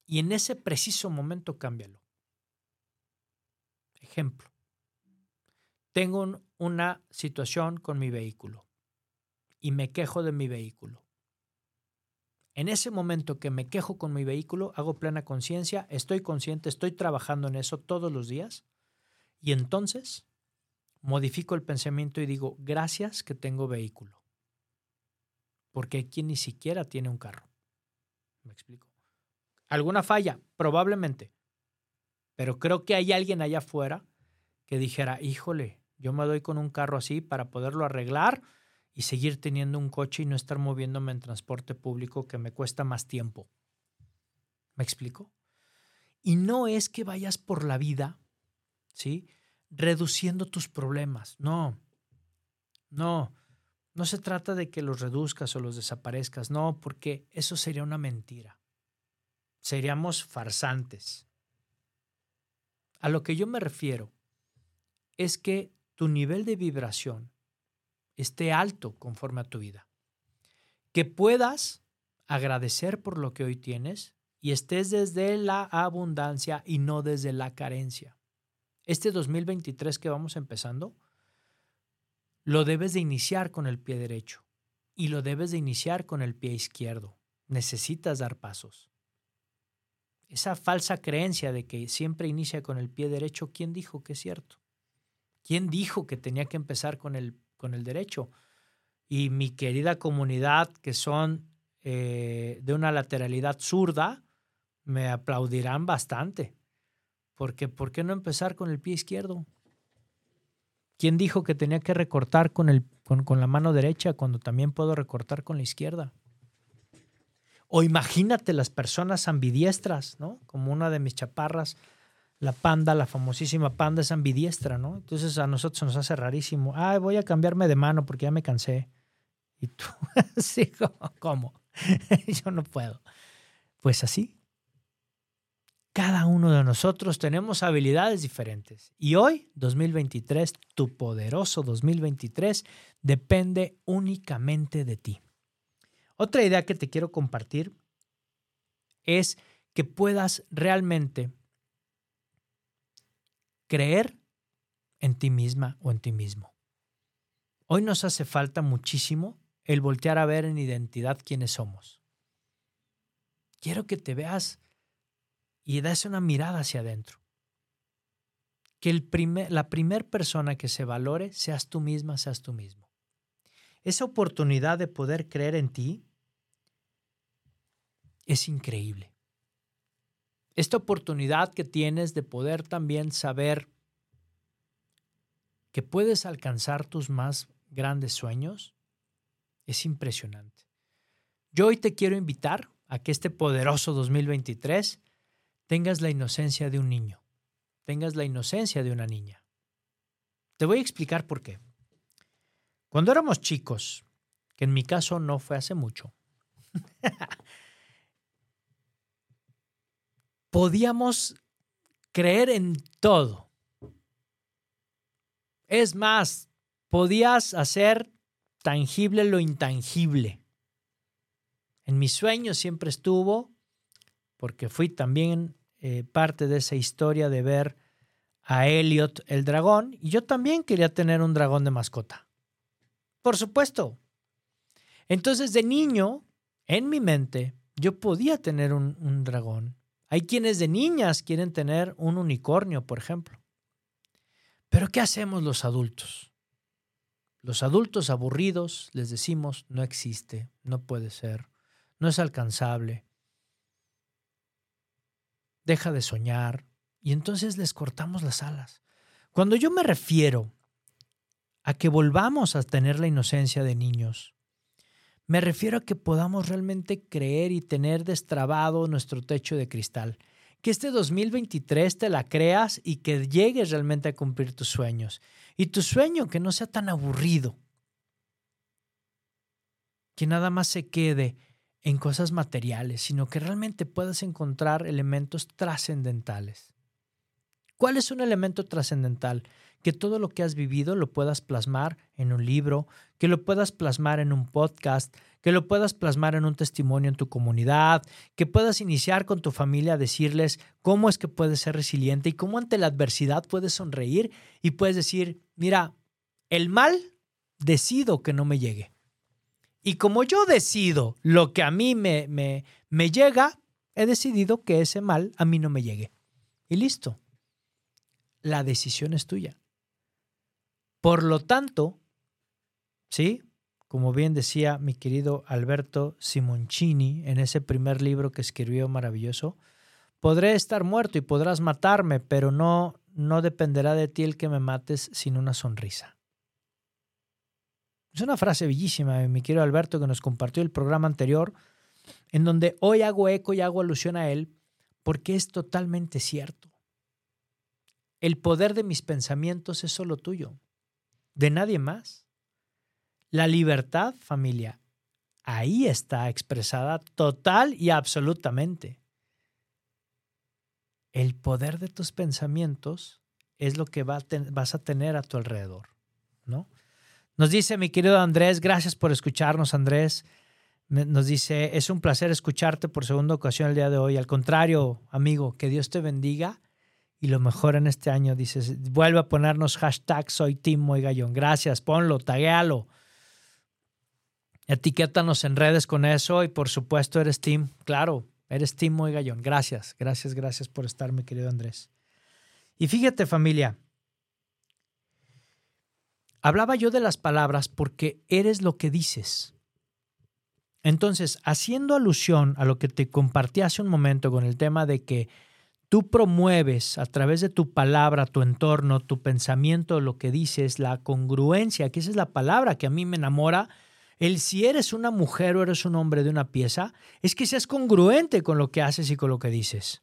y en ese preciso momento cámbialo. Ejemplo, tengo una situación con mi vehículo y me quejo de mi vehículo. En ese momento que me quejo con mi vehículo, hago plena conciencia, estoy consciente, estoy trabajando en eso todos los días y entonces modifico el pensamiento y digo, gracias que tengo vehículo. Porque hay quien ni siquiera tiene un carro. ¿Me explico? ¿Alguna falla? Probablemente. Pero creo que hay alguien allá afuera que dijera, híjole, yo me doy con un carro así para poderlo arreglar y seguir teniendo un coche y no estar moviéndome en transporte público que me cuesta más tiempo. ¿Me explico? Y no es que vayas por la vida, ¿sí? Reduciendo tus problemas. No, no, no se trata de que los reduzcas o los desaparezcas, no, porque eso sería una mentira. Seríamos farsantes. A lo que yo me refiero es que tu nivel de vibración esté alto conforme a tu vida. Que puedas agradecer por lo que hoy tienes y estés desde la abundancia y no desde la carencia. Este 2023 que vamos empezando, lo debes de iniciar con el pie derecho y lo debes de iniciar con el pie izquierdo. Necesitas dar pasos. Esa falsa creencia de que siempre inicia con el pie derecho, ¿quién dijo que es cierto? ¿Quién dijo que tenía que empezar con el con el derecho. Y mi querida comunidad, que son eh, de una lateralidad zurda, me aplaudirán bastante. Porque, ¿por qué no empezar con el pie izquierdo? ¿Quién dijo que tenía que recortar con, el, con, con la mano derecha cuando también puedo recortar con la izquierda? O imagínate las personas ambidiestras, ¿no? Como una de mis chaparras, la panda, la famosísima panda es ambidiestra, ¿no? Entonces a nosotros nos hace rarísimo. Ay, voy a cambiarme de mano porque ya me cansé. Y tú, sí, ¿cómo? Yo no puedo. Pues así. Cada uno de nosotros tenemos habilidades diferentes. Y hoy, 2023, tu poderoso 2023, depende únicamente de ti. Otra idea que te quiero compartir es que puedas realmente creer en ti misma o en ti mismo. Hoy nos hace falta muchísimo el voltear a ver en identidad quiénes somos. Quiero que te veas y des una mirada hacia adentro. Que el la primera persona que se valore seas tú misma, seas tú mismo. Esa oportunidad de poder creer en ti es increíble. Esta oportunidad que tienes de poder también saber que puedes alcanzar tus más grandes sueños es impresionante. Yo hoy te quiero invitar a que este poderoso 2023 tengas la inocencia de un niño, tengas la inocencia de una niña. Te voy a explicar por qué. Cuando éramos chicos, que en mi caso no fue hace mucho, podíamos creer en todo. Es más, podías hacer tangible lo intangible. En mis sueños siempre estuvo, porque fui también eh, parte de esa historia de ver a Elliot el dragón, y yo también quería tener un dragón de mascota. Por supuesto. Entonces, de niño, en mi mente, yo podía tener un dragón. Hay quienes de niñas quieren tener un unicornio, por ejemplo. Pero ¿qué hacemos los adultos? Los adultos aburridos les decimos, no existe, no puede ser, no es alcanzable. Deja de soñar y entonces les cortamos las alas. Cuando yo me refiero a que volvamos a tener la inocencia de niños, me refiero a que podamos realmente creer y tener destrabado nuestro techo de cristal. Que este 2023 te la creas y que llegues realmente a cumplir tus sueños. Y tu sueño que no sea tan aburrido. Que nada más se quede en cosas materiales, sino que realmente puedas encontrar elementos trascendentales. ¿Cuál es un elemento trascendental? Que todo lo que has vivido lo puedas plasmar en un libro, que lo puedas plasmar en un podcast, que lo puedas plasmar en un testimonio en tu comunidad, que puedas iniciar con tu familia a decirles cómo es que puedes ser resiliente y cómo ante la adversidad puedes sonreír y puedes decir, mira, el mal decido que no me llegue. Y como yo decido lo que a mí me, me, me llega, he decidido que ese mal a mí no me llegue. Y listo. La decisión es tuya. Por lo tanto, ¿sí? Como bien decía mi querido Alberto Simoncini en ese primer libro que escribió maravilloso, podré estar muerto y podrás matarme, pero no, no dependerá de ti el que me mates sin una sonrisa. Es una frase bellísima mi querido Alberto que nos compartió el programa anterior, en donde hoy hago eco y hago alusión a él, porque es totalmente cierto. El poder de mis pensamientos es solo tuyo de nadie más. La libertad, familia, ahí está expresada total y absolutamente. El poder de tus pensamientos es lo que vas a tener a tu alrededor, ¿no? Nos dice mi querido Andrés, gracias por escucharnos, Andrés. Nos dice, es un placer escucharte por segunda ocasión el día de hoy. Al contrario, amigo, que Dios te bendiga y lo mejor en este año, dices, vuelve a ponernos hashtag soy Muy Gallón. Gracias, ponlo, taguéalo. Etiquétanos en redes con eso y por supuesto eres Tim, claro, eres Tim Muy Gallón. Gracias, gracias, gracias por estar, mi querido Andrés. Y fíjate familia, hablaba yo de las palabras porque eres lo que dices. Entonces, haciendo alusión a lo que te compartí hace un momento con el tema de que tú promueves a través de tu palabra, tu entorno, tu pensamiento, lo que dices, la congruencia, que esa es la palabra que a mí me enamora, el si eres una mujer o eres un hombre de una pieza, es que seas congruente con lo que haces y con lo que dices.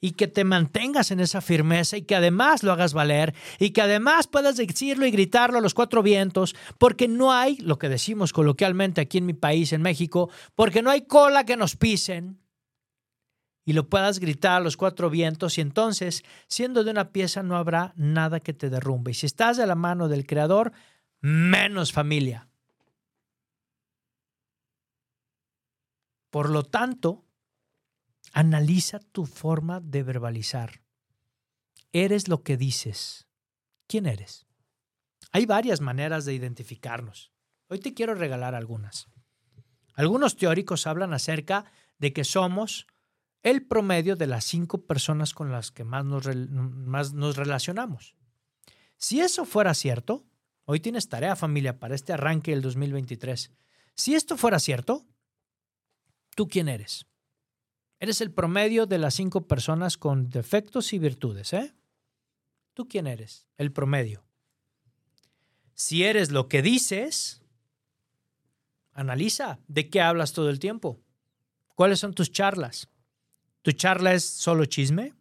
y que te mantengas en esa firmeza y que además lo hagas valer y que además puedas decirlo y gritarlo a los cuatro vientos, porque no hay, lo que decimos coloquialmente aquí en mi país, en México, porque no hay cola que nos pisen y lo puedas gritar a los cuatro vientos y entonces, siendo de una pieza, no habrá nada que te derrumbe. Y si estás de la mano del Creador, menos familia. Por lo tanto, Analiza tu forma de verbalizar. Eres lo que dices. ¿Quién eres? Hay varias maneras de identificarnos. Hoy te quiero regalar algunas. Algunos teóricos hablan acerca de que somos el promedio de las cinco personas con las que más nos, más nos relacionamos. Si eso fuera cierto, hoy tienes tarea familia para este arranque del 2023. Si esto fuera cierto, ¿tú quién eres? Eres el promedio de las cinco personas con defectos y virtudes, ¿eh? ¿Tú quién eres? El promedio. Si eres lo que dices, analiza de qué hablas todo el tiempo. ¿Cuáles son tus charlas? ¿Tu charla es solo chisme?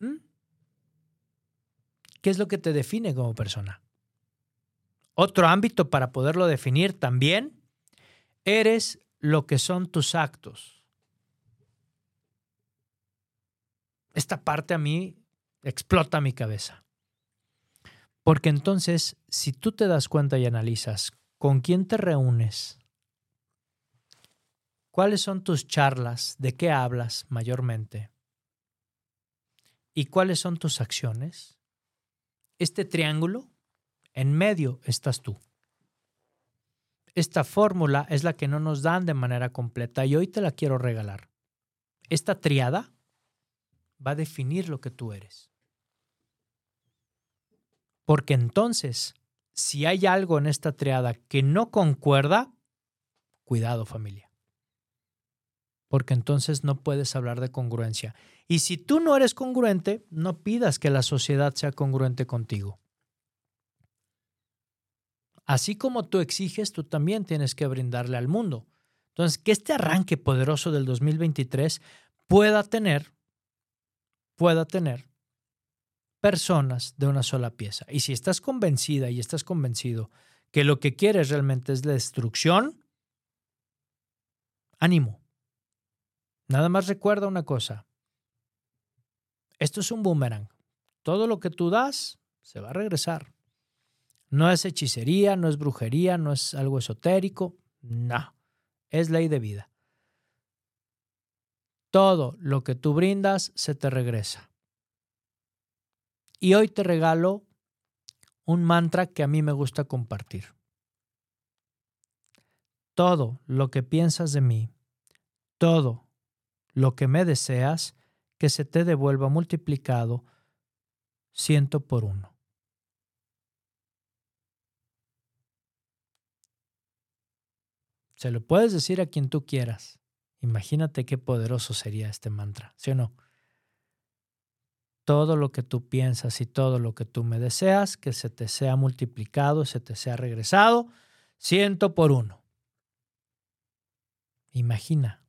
¿Mm? ¿Qué es lo que te define como persona? Otro ámbito para poderlo definir también, eres lo que son tus actos. esta parte a mí explota mi cabeza. Porque entonces, si tú te das cuenta y analizas con quién te reúnes, cuáles son tus charlas, de qué hablas mayormente, y cuáles son tus acciones, este triángulo, en medio estás tú. Esta fórmula es la que no nos dan de manera completa y hoy te la quiero regalar. Esta triada va a definir lo que tú eres. Porque entonces, si hay algo en esta triada que no concuerda, cuidado familia. Porque entonces no puedes hablar de congruencia. Y si tú no eres congruente, no pidas que la sociedad sea congruente contigo. Así como tú exiges, tú también tienes que brindarle al mundo. Entonces, que este arranque poderoso del 2023 pueda tener pueda tener personas de una sola pieza. Y si estás convencida y estás convencido que lo que quieres realmente es la destrucción, ánimo. Nada más recuerda una cosa. Esto es un boomerang. Todo lo que tú das se va a regresar. No es hechicería, no es brujería, no es algo esotérico. No, es ley de vida. Todo lo que tú brindas se te regresa. Y hoy te regalo un mantra que a mí me gusta compartir. Todo lo que piensas de mí, todo lo que me deseas, que se te devuelva multiplicado ciento por uno. Se lo puedes decir a quien tú quieras. Imagínate qué poderoso sería este mantra, ¿sí o no? Todo lo que tú piensas y todo lo que tú me deseas, que se te sea multiplicado, se te sea regresado, ciento por uno. Imagina.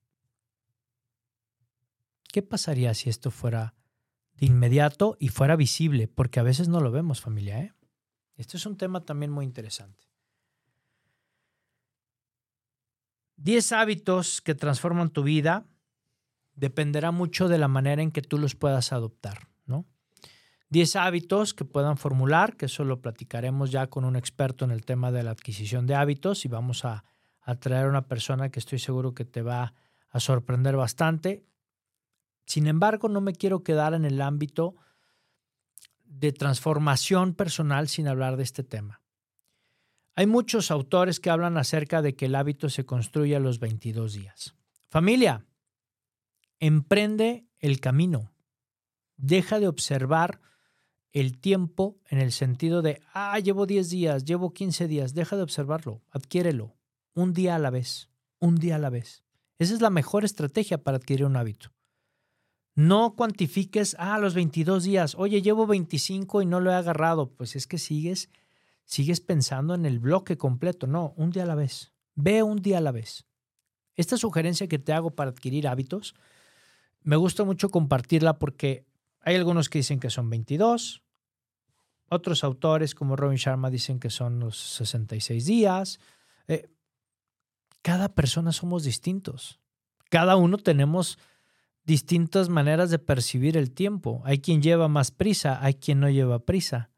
¿Qué pasaría si esto fuera de inmediato y fuera visible? Porque a veces no lo vemos, familia. Este es un tema también muy interesante. 10 hábitos que transforman tu vida dependerá mucho de la manera en que tú los puedas adoptar, ¿no? 10 hábitos que puedan formular, que eso lo platicaremos ya con un experto en el tema de la adquisición de hábitos y vamos a, a traer a una persona que estoy seguro que te va a sorprender bastante. Sin embargo, no me quiero quedar en el ámbito de transformación personal sin hablar de este tema. Hay muchos autores que hablan acerca de que el hábito se construye a los 22 días. Familia, emprende el camino. Deja de observar el tiempo en el sentido de, ah, llevo 10 días, llevo 15 días. Deja de observarlo, adquiérelo, un día a la vez, un día a la vez. Esa es la mejor estrategia para adquirir un hábito. No cuantifiques, ah, los 22 días, oye, llevo 25 y no lo he agarrado. Pues es que sigues sigues pensando en el bloque completo. No, un día a la vez. Ve un día a la vez. Esta sugerencia que te hago para adquirir hábitos, me gusta mucho compartirla porque Hay algunos que dicen que son 22. Otros autores como Robin Sharma dicen que son los 66 días. Eh, cada persona somos distintos. Cada uno tenemos distintas maneras de percibir el tiempo. Hay quien lleva más prisa, hay quien no lleva prisa.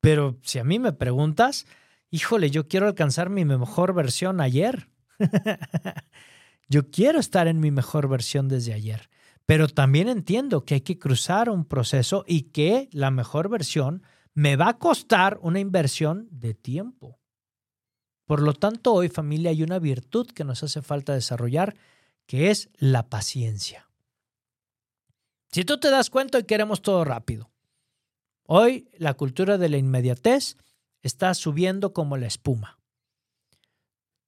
Pero si a mí me preguntas, híjole, yo quiero alcanzar mi mejor versión ayer. yo quiero estar en mi mejor versión desde ayer. Pero también entiendo que hay que cruzar un proceso y que la mejor versión me va a costar una inversión de tiempo. Por lo tanto, hoy familia hay una virtud que nos hace falta desarrollar, que es la paciencia. Si tú te das cuenta, hoy queremos todo rápido. Hoy la cultura de la inmediatez está subiendo como la espuma.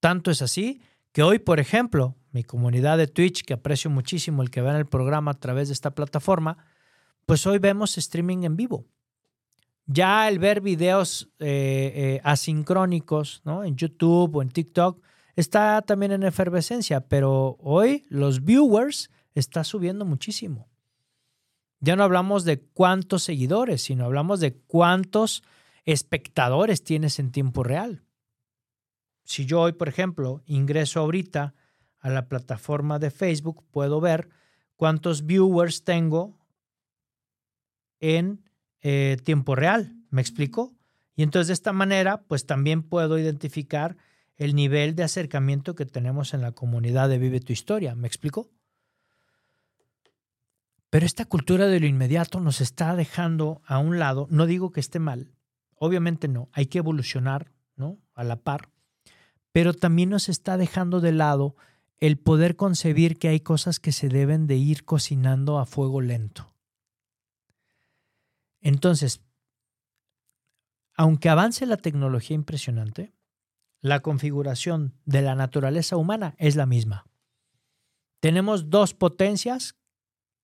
Tanto es así que hoy, por ejemplo, mi comunidad de Twitch, que aprecio muchísimo el que vean el programa a través de esta plataforma, pues hoy vemos streaming en vivo. Ya el ver videos eh, eh, asincrónicos ¿no? en YouTube o en TikTok está también en efervescencia, pero hoy los viewers está subiendo muchísimo. Ya no hablamos de cuántos seguidores, sino hablamos de cuántos espectadores tienes en tiempo real. Si yo hoy, por ejemplo, ingreso ahorita a la plataforma de Facebook, puedo ver cuántos viewers tengo en eh, tiempo real. ¿Me explico? Y entonces de esta manera, pues también puedo identificar el nivel de acercamiento que tenemos en la comunidad de Vive tu Historia. ¿Me explico? Pero esta cultura de lo inmediato nos está dejando a un lado. No digo que esté mal, obviamente no. Hay que evolucionar, ¿no? A la par. Pero también nos está dejando de lado el poder concebir que hay cosas que se deben de ir cocinando a fuego lento. Entonces, aunque avance la tecnología impresionante, la configuración de la naturaleza humana es la misma. Tenemos dos potencias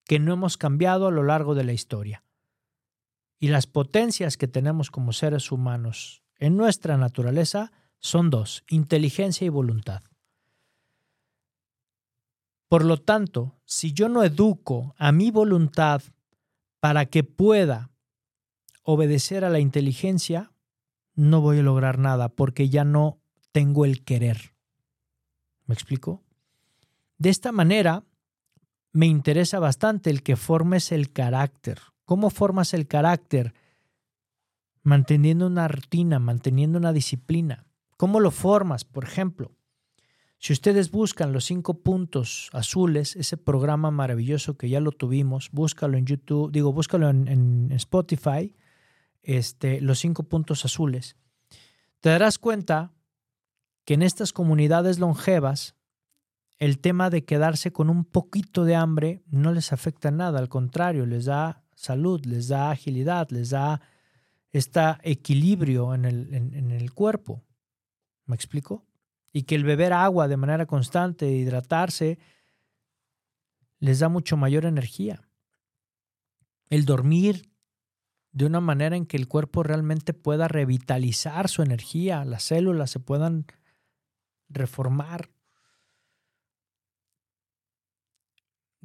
que no hemos cambiado a lo largo de la historia. Y las potencias que tenemos como seres humanos en nuestra naturaleza son dos, inteligencia y voluntad. Por lo tanto, si yo no educo a mi voluntad para que pueda obedecer a la inteligencia, no voy a lograr nada porque ya no tengo el querer. ¿Me explico? De esta manera, me interesa bastante el que formes el carácter. ¿Cómo formas el carácter? Manteniendo una rutina, manteniendo una disciplina. ¿Cómo lo formas? Por ejemplo, si ustedes buscan los cinco puntos azules, ese programa maravilloso que ya lo tuvimos, búscalo en YouTube, digo, búscalo en, Spotify este, los cinco puntos azules, te darás cuenta que en estas comunidades longevas el tema de quedarse con un poquito de hambre no les afecta nada, al contrario, les da salud, les da agilidad, les da este equilibrio en el, en el cuerpo. ¿Me explico? Y que el beber agua de manera constante, hidratarse, les da mucho mayor energía. El dormir de una manera en que el cuerpo realmente pueda revitalizar su energía, las células se puedan reformar.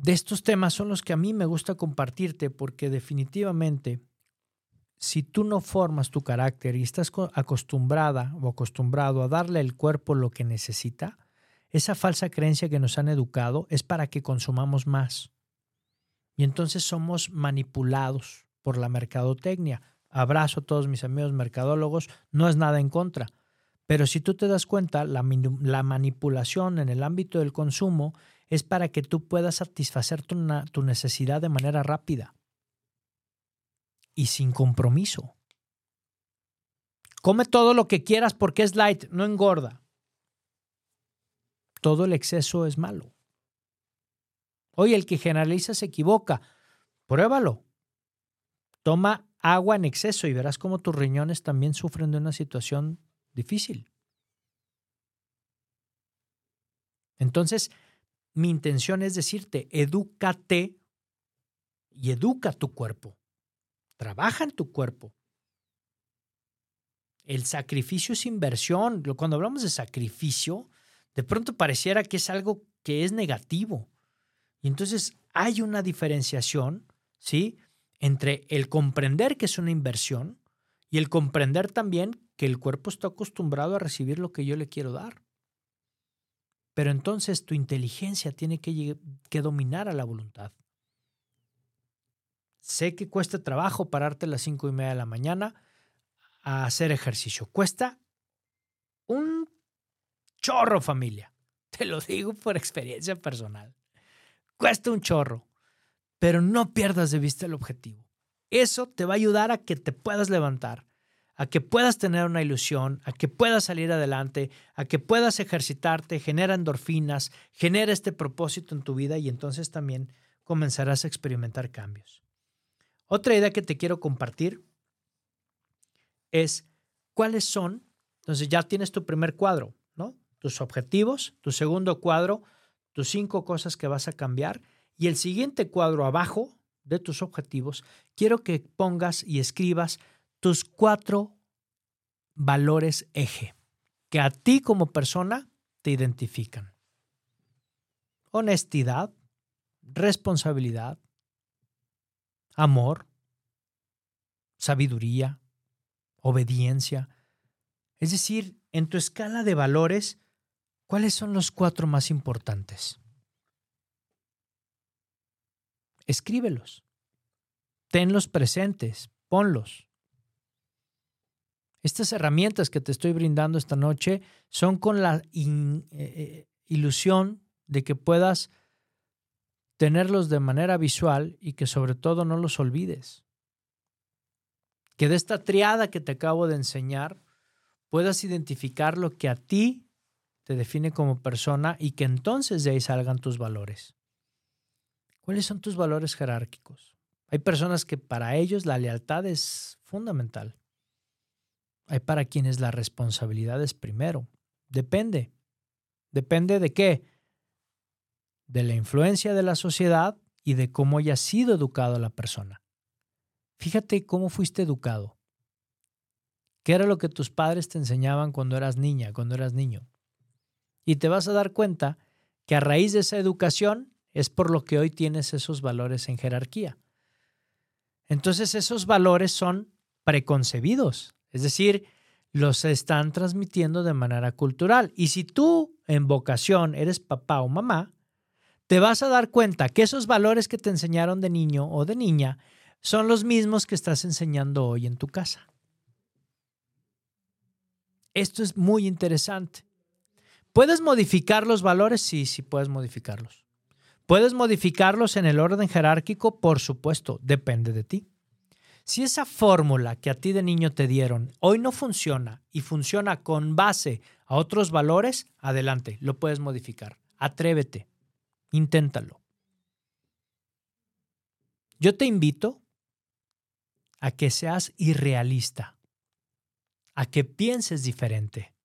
De estos temas son los que a mí me gusta compartirte porque definitivamente si tú no formas tu carácter y estás acostumbrada o acostumbrado a darle al cuerpo lo que necesita, esa falsa creencia que nos han educado es para que consumamos más. Y entonces somos manipulados por la mercadotecnia. Abrazo a todos mis amigos mercadólogos, no es nada en contra. Pero si tú te das cuenta, la, la manipulación en el ámbito del consumo es para que tú puedas satisfacer tu, tu necesidad de manera rápida y sin compromiso. Come todo lo que quieras porque es light, no engorda. Todo el exceso es malo. Oye, el que generaliza se equivoca. Pruébalo. Toma agua en exceso y verás cómo tus riñones también sufren de una situación difícil. Entonces, mi intención es decirte, edúcate y educa tu cuerpo. Trabaja en tu cuerpo. El sacrificio es inversión. Cuando hablamos de sacrificio, de pronto pareciera que es algo que es negativo. Y entonces hay una diferenciación, ¿sí? entre el comprender que es una inversión y el comprender también que el cuerpo está acostumbrado a recibir lo que yo le quiero dar. Pero entonces tu inteligencia tiene que, dominar a la voluntad. Sé que cuesta trabajo pararte a las cinco y media de la mañana a hacer ejercicio. Cuesta un chorro, familia. Te lo digo por experiencia personal. Cuesta un chorro, pero no pierdas de vista el objetivo. Eso te va a ayudar a que te puedas levantar, a que puedas tener una ilusión, a que puedas salir adelante, a que puedas ejercitarte, genera endorfinas, genera este propósito en tu vida y entonces también comenzarás a experimentar cambios. Otra idea que te quiero compartir es cuáles son, entonces ya tienes tu primer cuadro, ¿no? Tus objetivos, tu segundo cuadro, tus cinco cosas que vas a cambiar y el siguiente cuadro abajo de tus objetivos, quiero que pongas y escribas tus cuatro valores eje que a ti como persona te identifican. Honestidad, responsabilidad, amor, sabiduría, obediencia. Es decir, en tu escala de valores, ¿cuáles son los cuatro más importantes? Escríbelos. Tenlos presentes, ponlos. Estas herramientas que te estoy brindando esta noche son con la eh, eh, ilusión de que puedas tenerlos de manera visual y que sobre todo no los olvides que de esta triada que te acabo de enseñar puedas identificar lo que a ti te define como persona y que entonces de ahí salgan tus valores. ¿Cuáles son tus valores jerárquicos? Hay personas que para ellos la lealtad es fundamental. Hay para quienes la responsabilidad es primero. Depende. ¿Depende de qué? De la influencia de la sociedad y de cómo haya sido educado la persona. Fíjate cómo fuiste educado. ¿Qué era lo que tus padres te enseñaban cuando eras niña, cuando eras niño? Y te vas a dar cuenta que a raíz de esa educación es por lo que hoy tienes esos valores en jerarquía. Entonces esos valores son preconcebidos, es decir, los están transmitiendo de manera cultural. Y si tú en vocación eres papá o mamá, te vas a dar cuenta que esos valores que te enseñaron de niño o de niña son los mismos que estás enseñando hoy en tu casa. Esto es muy interesante. ¿Puedes modificar los valores? Sí, sí puedes modificarlos. ¿Puedes modificarlos en el orden jerárquico? Por supuesto, depende de ti. Si esa fórmula que a ti de niño te dieron hoy no funciona y funciona con base a otros valores, adelante, lo puedes modificar. Atrévete, inténtalo. Yo te invito a que seas irrealista, a que pienses diferente.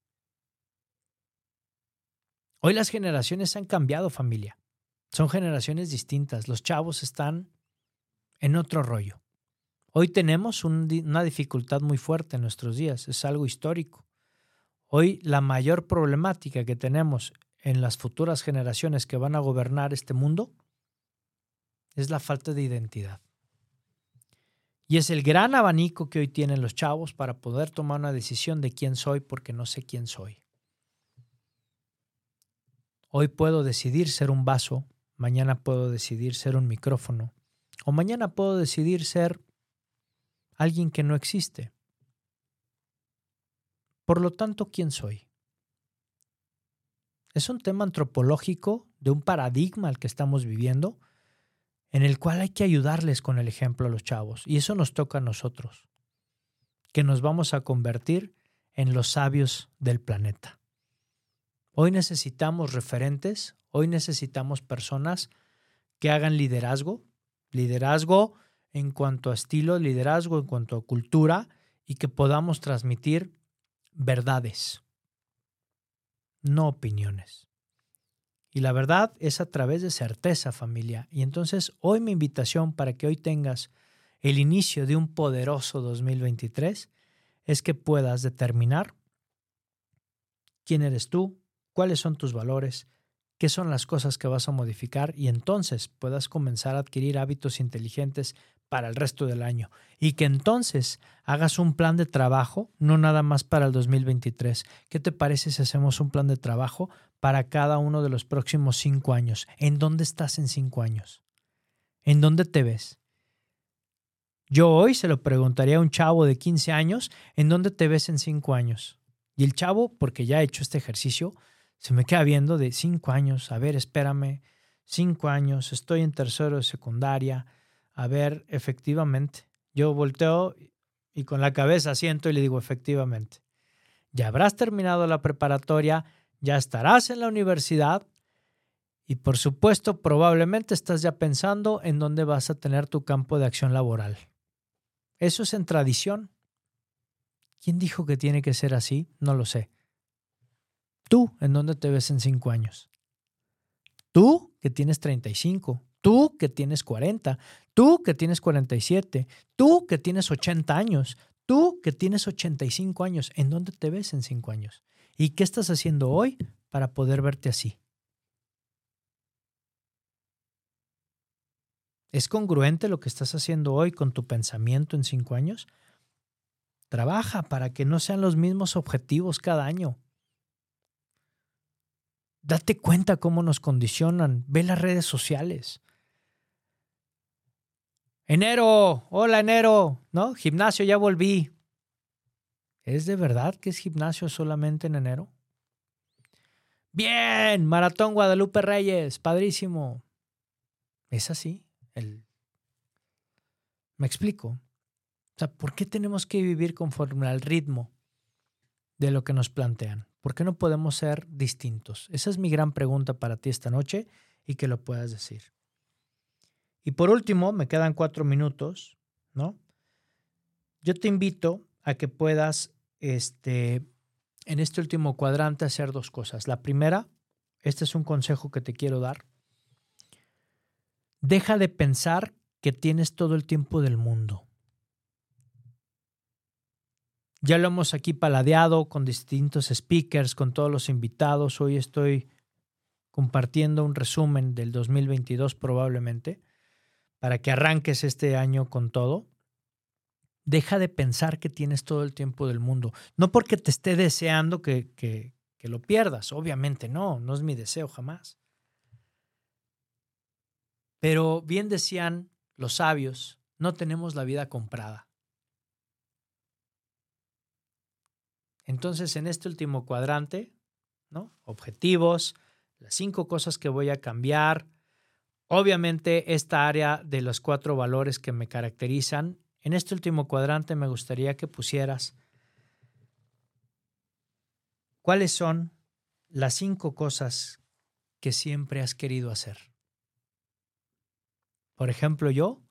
Hoy las generaciones han cambiado familia. Son generaciones distintas. Los chavos están en otro rollo. Hoy tenemos una dificultad muy fuerte en nuestros días. Es algo histórico. Hoy la mayor problemática que tenemos en las futuras generaciones que van a gobernar este mundo es la falta de identidad. Y es el gran abanico que hoy tienen los chavos para poder tomar una decisión de quién soy porque no sé quién soy. Hoy puedo decidir ser un vaso, mañana puedo decidir ser un micrófono, o mañana puedo decidir ser alguien que no existe. Por lo tanto, ¿quién soy? Es un tema antropológico de un paradigma al que estamos viviendo en el cual hay que ayudarles con el ejemplo a los chavos. Y eso nos toca a nosotros, que nos vamos a convertir en los sabios del planeta. Hoy necesitamos referentes, hoy necesitamos personas que hagan liderazgo, liderazgo en cuanto a estilo, liderazgo en cuanto a cultura y que podamos transmitir verdades, no opiniones. Y la verdad es a través de certeza, familia. Y entonces hoy mi invitación para que hoy tengas el inicio de un poderoso 2023 es que puedas determinar quién eres tú, cuáles son tus valores, qué son las cosas que vas a modificar y entonces puedas comenzar a adquirir hábitos inteligentes para el resto del año y que entonces hagas un plan de trabajo, no nada más para el 2023. ¿Qué te parece si hacemos un plan de trabajo para cada uno de los próximos cinco años? ¿En dónde estás en cinco años? ¿En dónde te ves? Yo hoy se lo preguntaría a un chavo de 15 años, ¿en dónde te ves en cinco años? Y el chavo, porque ya ha hecho este ejercicio, se me queda viendo de cinco años, a ver, espérame, cinco años, estoy en tercero de secundaria, a ver, efectivamente. Yo volteo y con la cabeza siento y le digo, efectivamente. Ya habrás terminado la preparatoria, ya estarás en la universidad y por supuesto probablemente estás ya pensando en dónde vas a tener tu campo de acción laboral. Eso es en tradición. ¿Quién dijo que tiene que ser así? No lo sé. ¿Tú en dónde te ves en cinco años? Tú que tienes 35, tú que tienes 40, tú que tienes 47, tú que tienes 80 años, tú que tienes 85 años, ¿en dónde te ves en cinco años? ¿Y qué estás haciendo hoy para poder verte así? ¿Es congruente lo que estás haciendo hoy con tu pensamiento en cinco años? Trabaja para que no sean los mismos objetivos cada año. Date cuenta cómo nos condicionan. Ve las redes sociales. Enero, hola enero, ¿no? Gimnasio, ya volví. ¿Es de verdad que es gimnasio solamente en enero? Bien, Maratón Guadalupe Reyes, padrísimo. ¿Es así? El... Me explico. O sea, ¿por qué tenemos que vivir conforme al ritmo de lo que nos plantean? ¿Por qué no podemos ser distintos? Esa es mi gran pregunta para ti esta noche y que lo puedas decir. Y por último, me quedan cuatro minutos, ¿no? Yo te invito a que puedas, este, en este último cuadrante, hacer dos cosas. La primera, este es un consejo que te quiero dar. Deja de pensar que tienes todo el tiempo del mundo. Ya lo hemos aquí paladeado con distintos speakers, con todos los invitados. Hoy estoy compartiendo un resumen del 2022 probablemente, para que arranques este año con todo. Deja de pensar que tienes todo el tiempo del mundo. No porque te esté deseando que, que, que lo pierdas, obviamente no, no es mi deseo jamás. Pero bien decían los sabios, no tenemos la vida comprada. Entonces, en este último cuadrante, ¿no? Objetivos, las cinco cosas que voy a cambiar. Obviamente, esta área de los cuatro valores que me caracterizan. En este último cuadrante me gustaría que pusieras cuáles son las cinco cosas que siempre has querido hacer. Por ejemplo, yo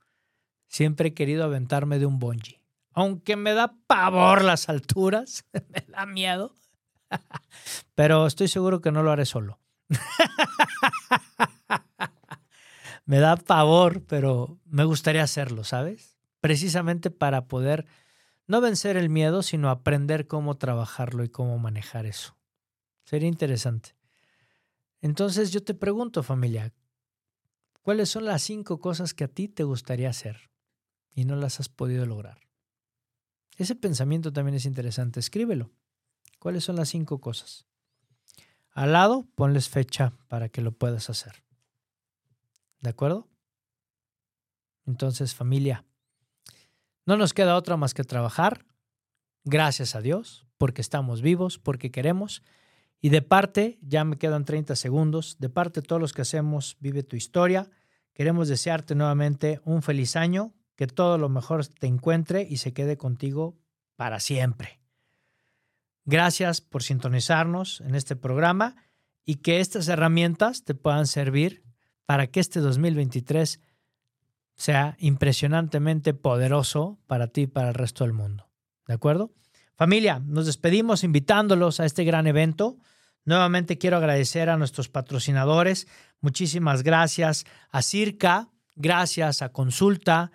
siempre he querido aventarme de un bungee aunque me da pavor las alturas, me da miedo, pero estoy seguro que no lo haré solo. me da pavor, pero me gustaría hacerlo, ¿sabes? Precisamente para poder no vencer el miedo, sino aprender cómo trabajarlo y cómo manejar eso. Sería interesante. Entonces yo te pregunto, familia, ¿cuáles son las cinco cosas que a ti te gustaría hacer y no las has podido lograr? Ese pensamiento también es interesante. Escríbelo. ¿Cuáles son las cinco cosas? Al lado, ponles fecha para que lo puedas hacer. ¿De acuerdo? Entonces, familia, no nos queda otra más que trabajar. Gracias a Dios, porque estamos vivos, porque queremos. Y de parte, ya me quedan 30 segundos, de parte todos los que hacemos Vive tu historia, queremos desearte nuevamente un feliz año, que todo lo mejor te encuentre y se quede contigo para siempre. Gracias por sintonizarnos en este programa y que estas herramientas te puedan servir para que este 2023 sea impresionantemente poderoso para ti y para el resto del mundo. ¿De acuerdo? Familia, nos despedimos invitándolos a este gran evento. Nuevamente quiero agradecer a nuestros patrocinadores. Muchísimas gracias a Circa, gracias a Consulta,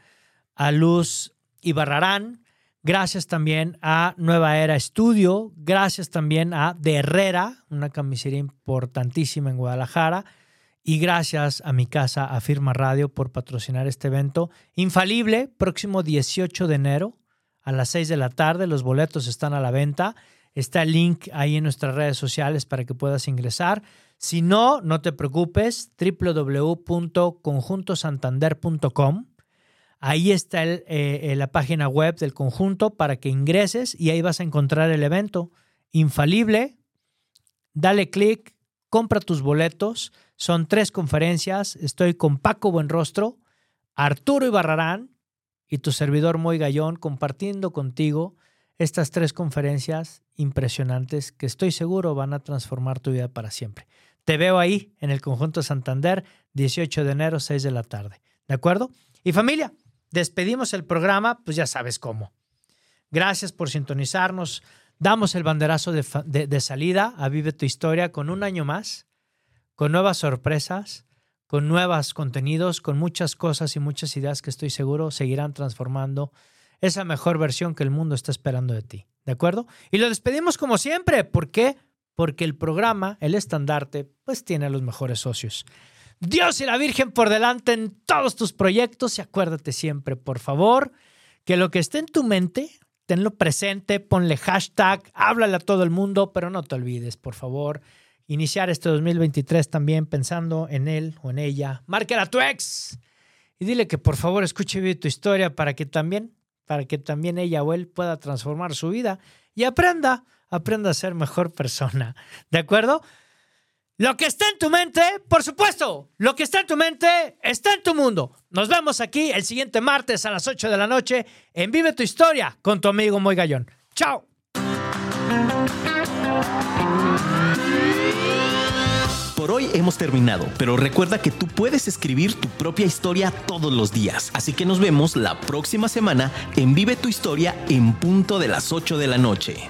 a Luz Ibarrarán, gracias también a Nueva Era Estudio, gracias también a De Herrera, una camisería importantísima en Guadalajara, Y gracias a mi casa, a Firma Radio, por patrocinar este evento. Infalible, próximo 18 de enero a las 6 de la tarde. Los boletos están a la venta. Está el link ahí en nuestras redes sociales para que puedas ingresar. Si no, no te preocupes, www.conjuntosantander.com. Ahí está eh, la página web del conjunto para que ingreses y ahí vas a encontrar el evento. Infalible, dale clic, compra tus boletos. Son tres conferencias. Estoy con Paco Buenrostro, Arturo Ibarrarán y tu servidor Moy Gallón compartiendo contigo estas tres conferencias impresionantes que estoy seguro van a transformar tu vida para siempre. Te veo ahí en el Conjunto Santander, 18 de enero, 6 de la tarde. ¿De acuerdo? Y familia, despedimos el programa, pues ya sabes cómo. Gracias por sintonizarnos. Damos el banderazo de, de salida a Vive tu Historia con un año más con nuevas sorpresas, con nuevos contenidos, con muchas cosas y muchas ideas que estoy seguro seguirán transformando esa mejor versión que el mundo está esperando de ti. ¿De acuerdo? Y lo despedimos como siempre. ¿Por qué? Porque el programa, el estandarte, pues tiene a los mejores socios. Dios y la Virgen por delante en todos tus proyectos y acuérdate siempre, por favor, que lo que esté en tu mente, tenlo presente, ponle hashtag, háblale a todo el mundo, pero no te olvides, por favor, iniciar este 2023 también pensando en él o en ella. Márquela a tu ex y dile que por favor escuche tu historia para que también, para que también ella o él pueda transformar su vida y aprenda, aprenda a ser mejor persona. ¿De acuerdo? Lo que está en tu mente, por supuesto, lo que está en tu mente está en tu mundo. Nos vemos aquí el siguiente martes a las 8 de la noche en Vive tu Historia con tu amigo Moy Gallón. ¡Chao! Por hoy hemos terminado, pero recuerda que tú puedes escribir tu propia historia todos los días. Así que nos vemos la próxima semana en Vive tu Historia en punto de las 8 de la noche.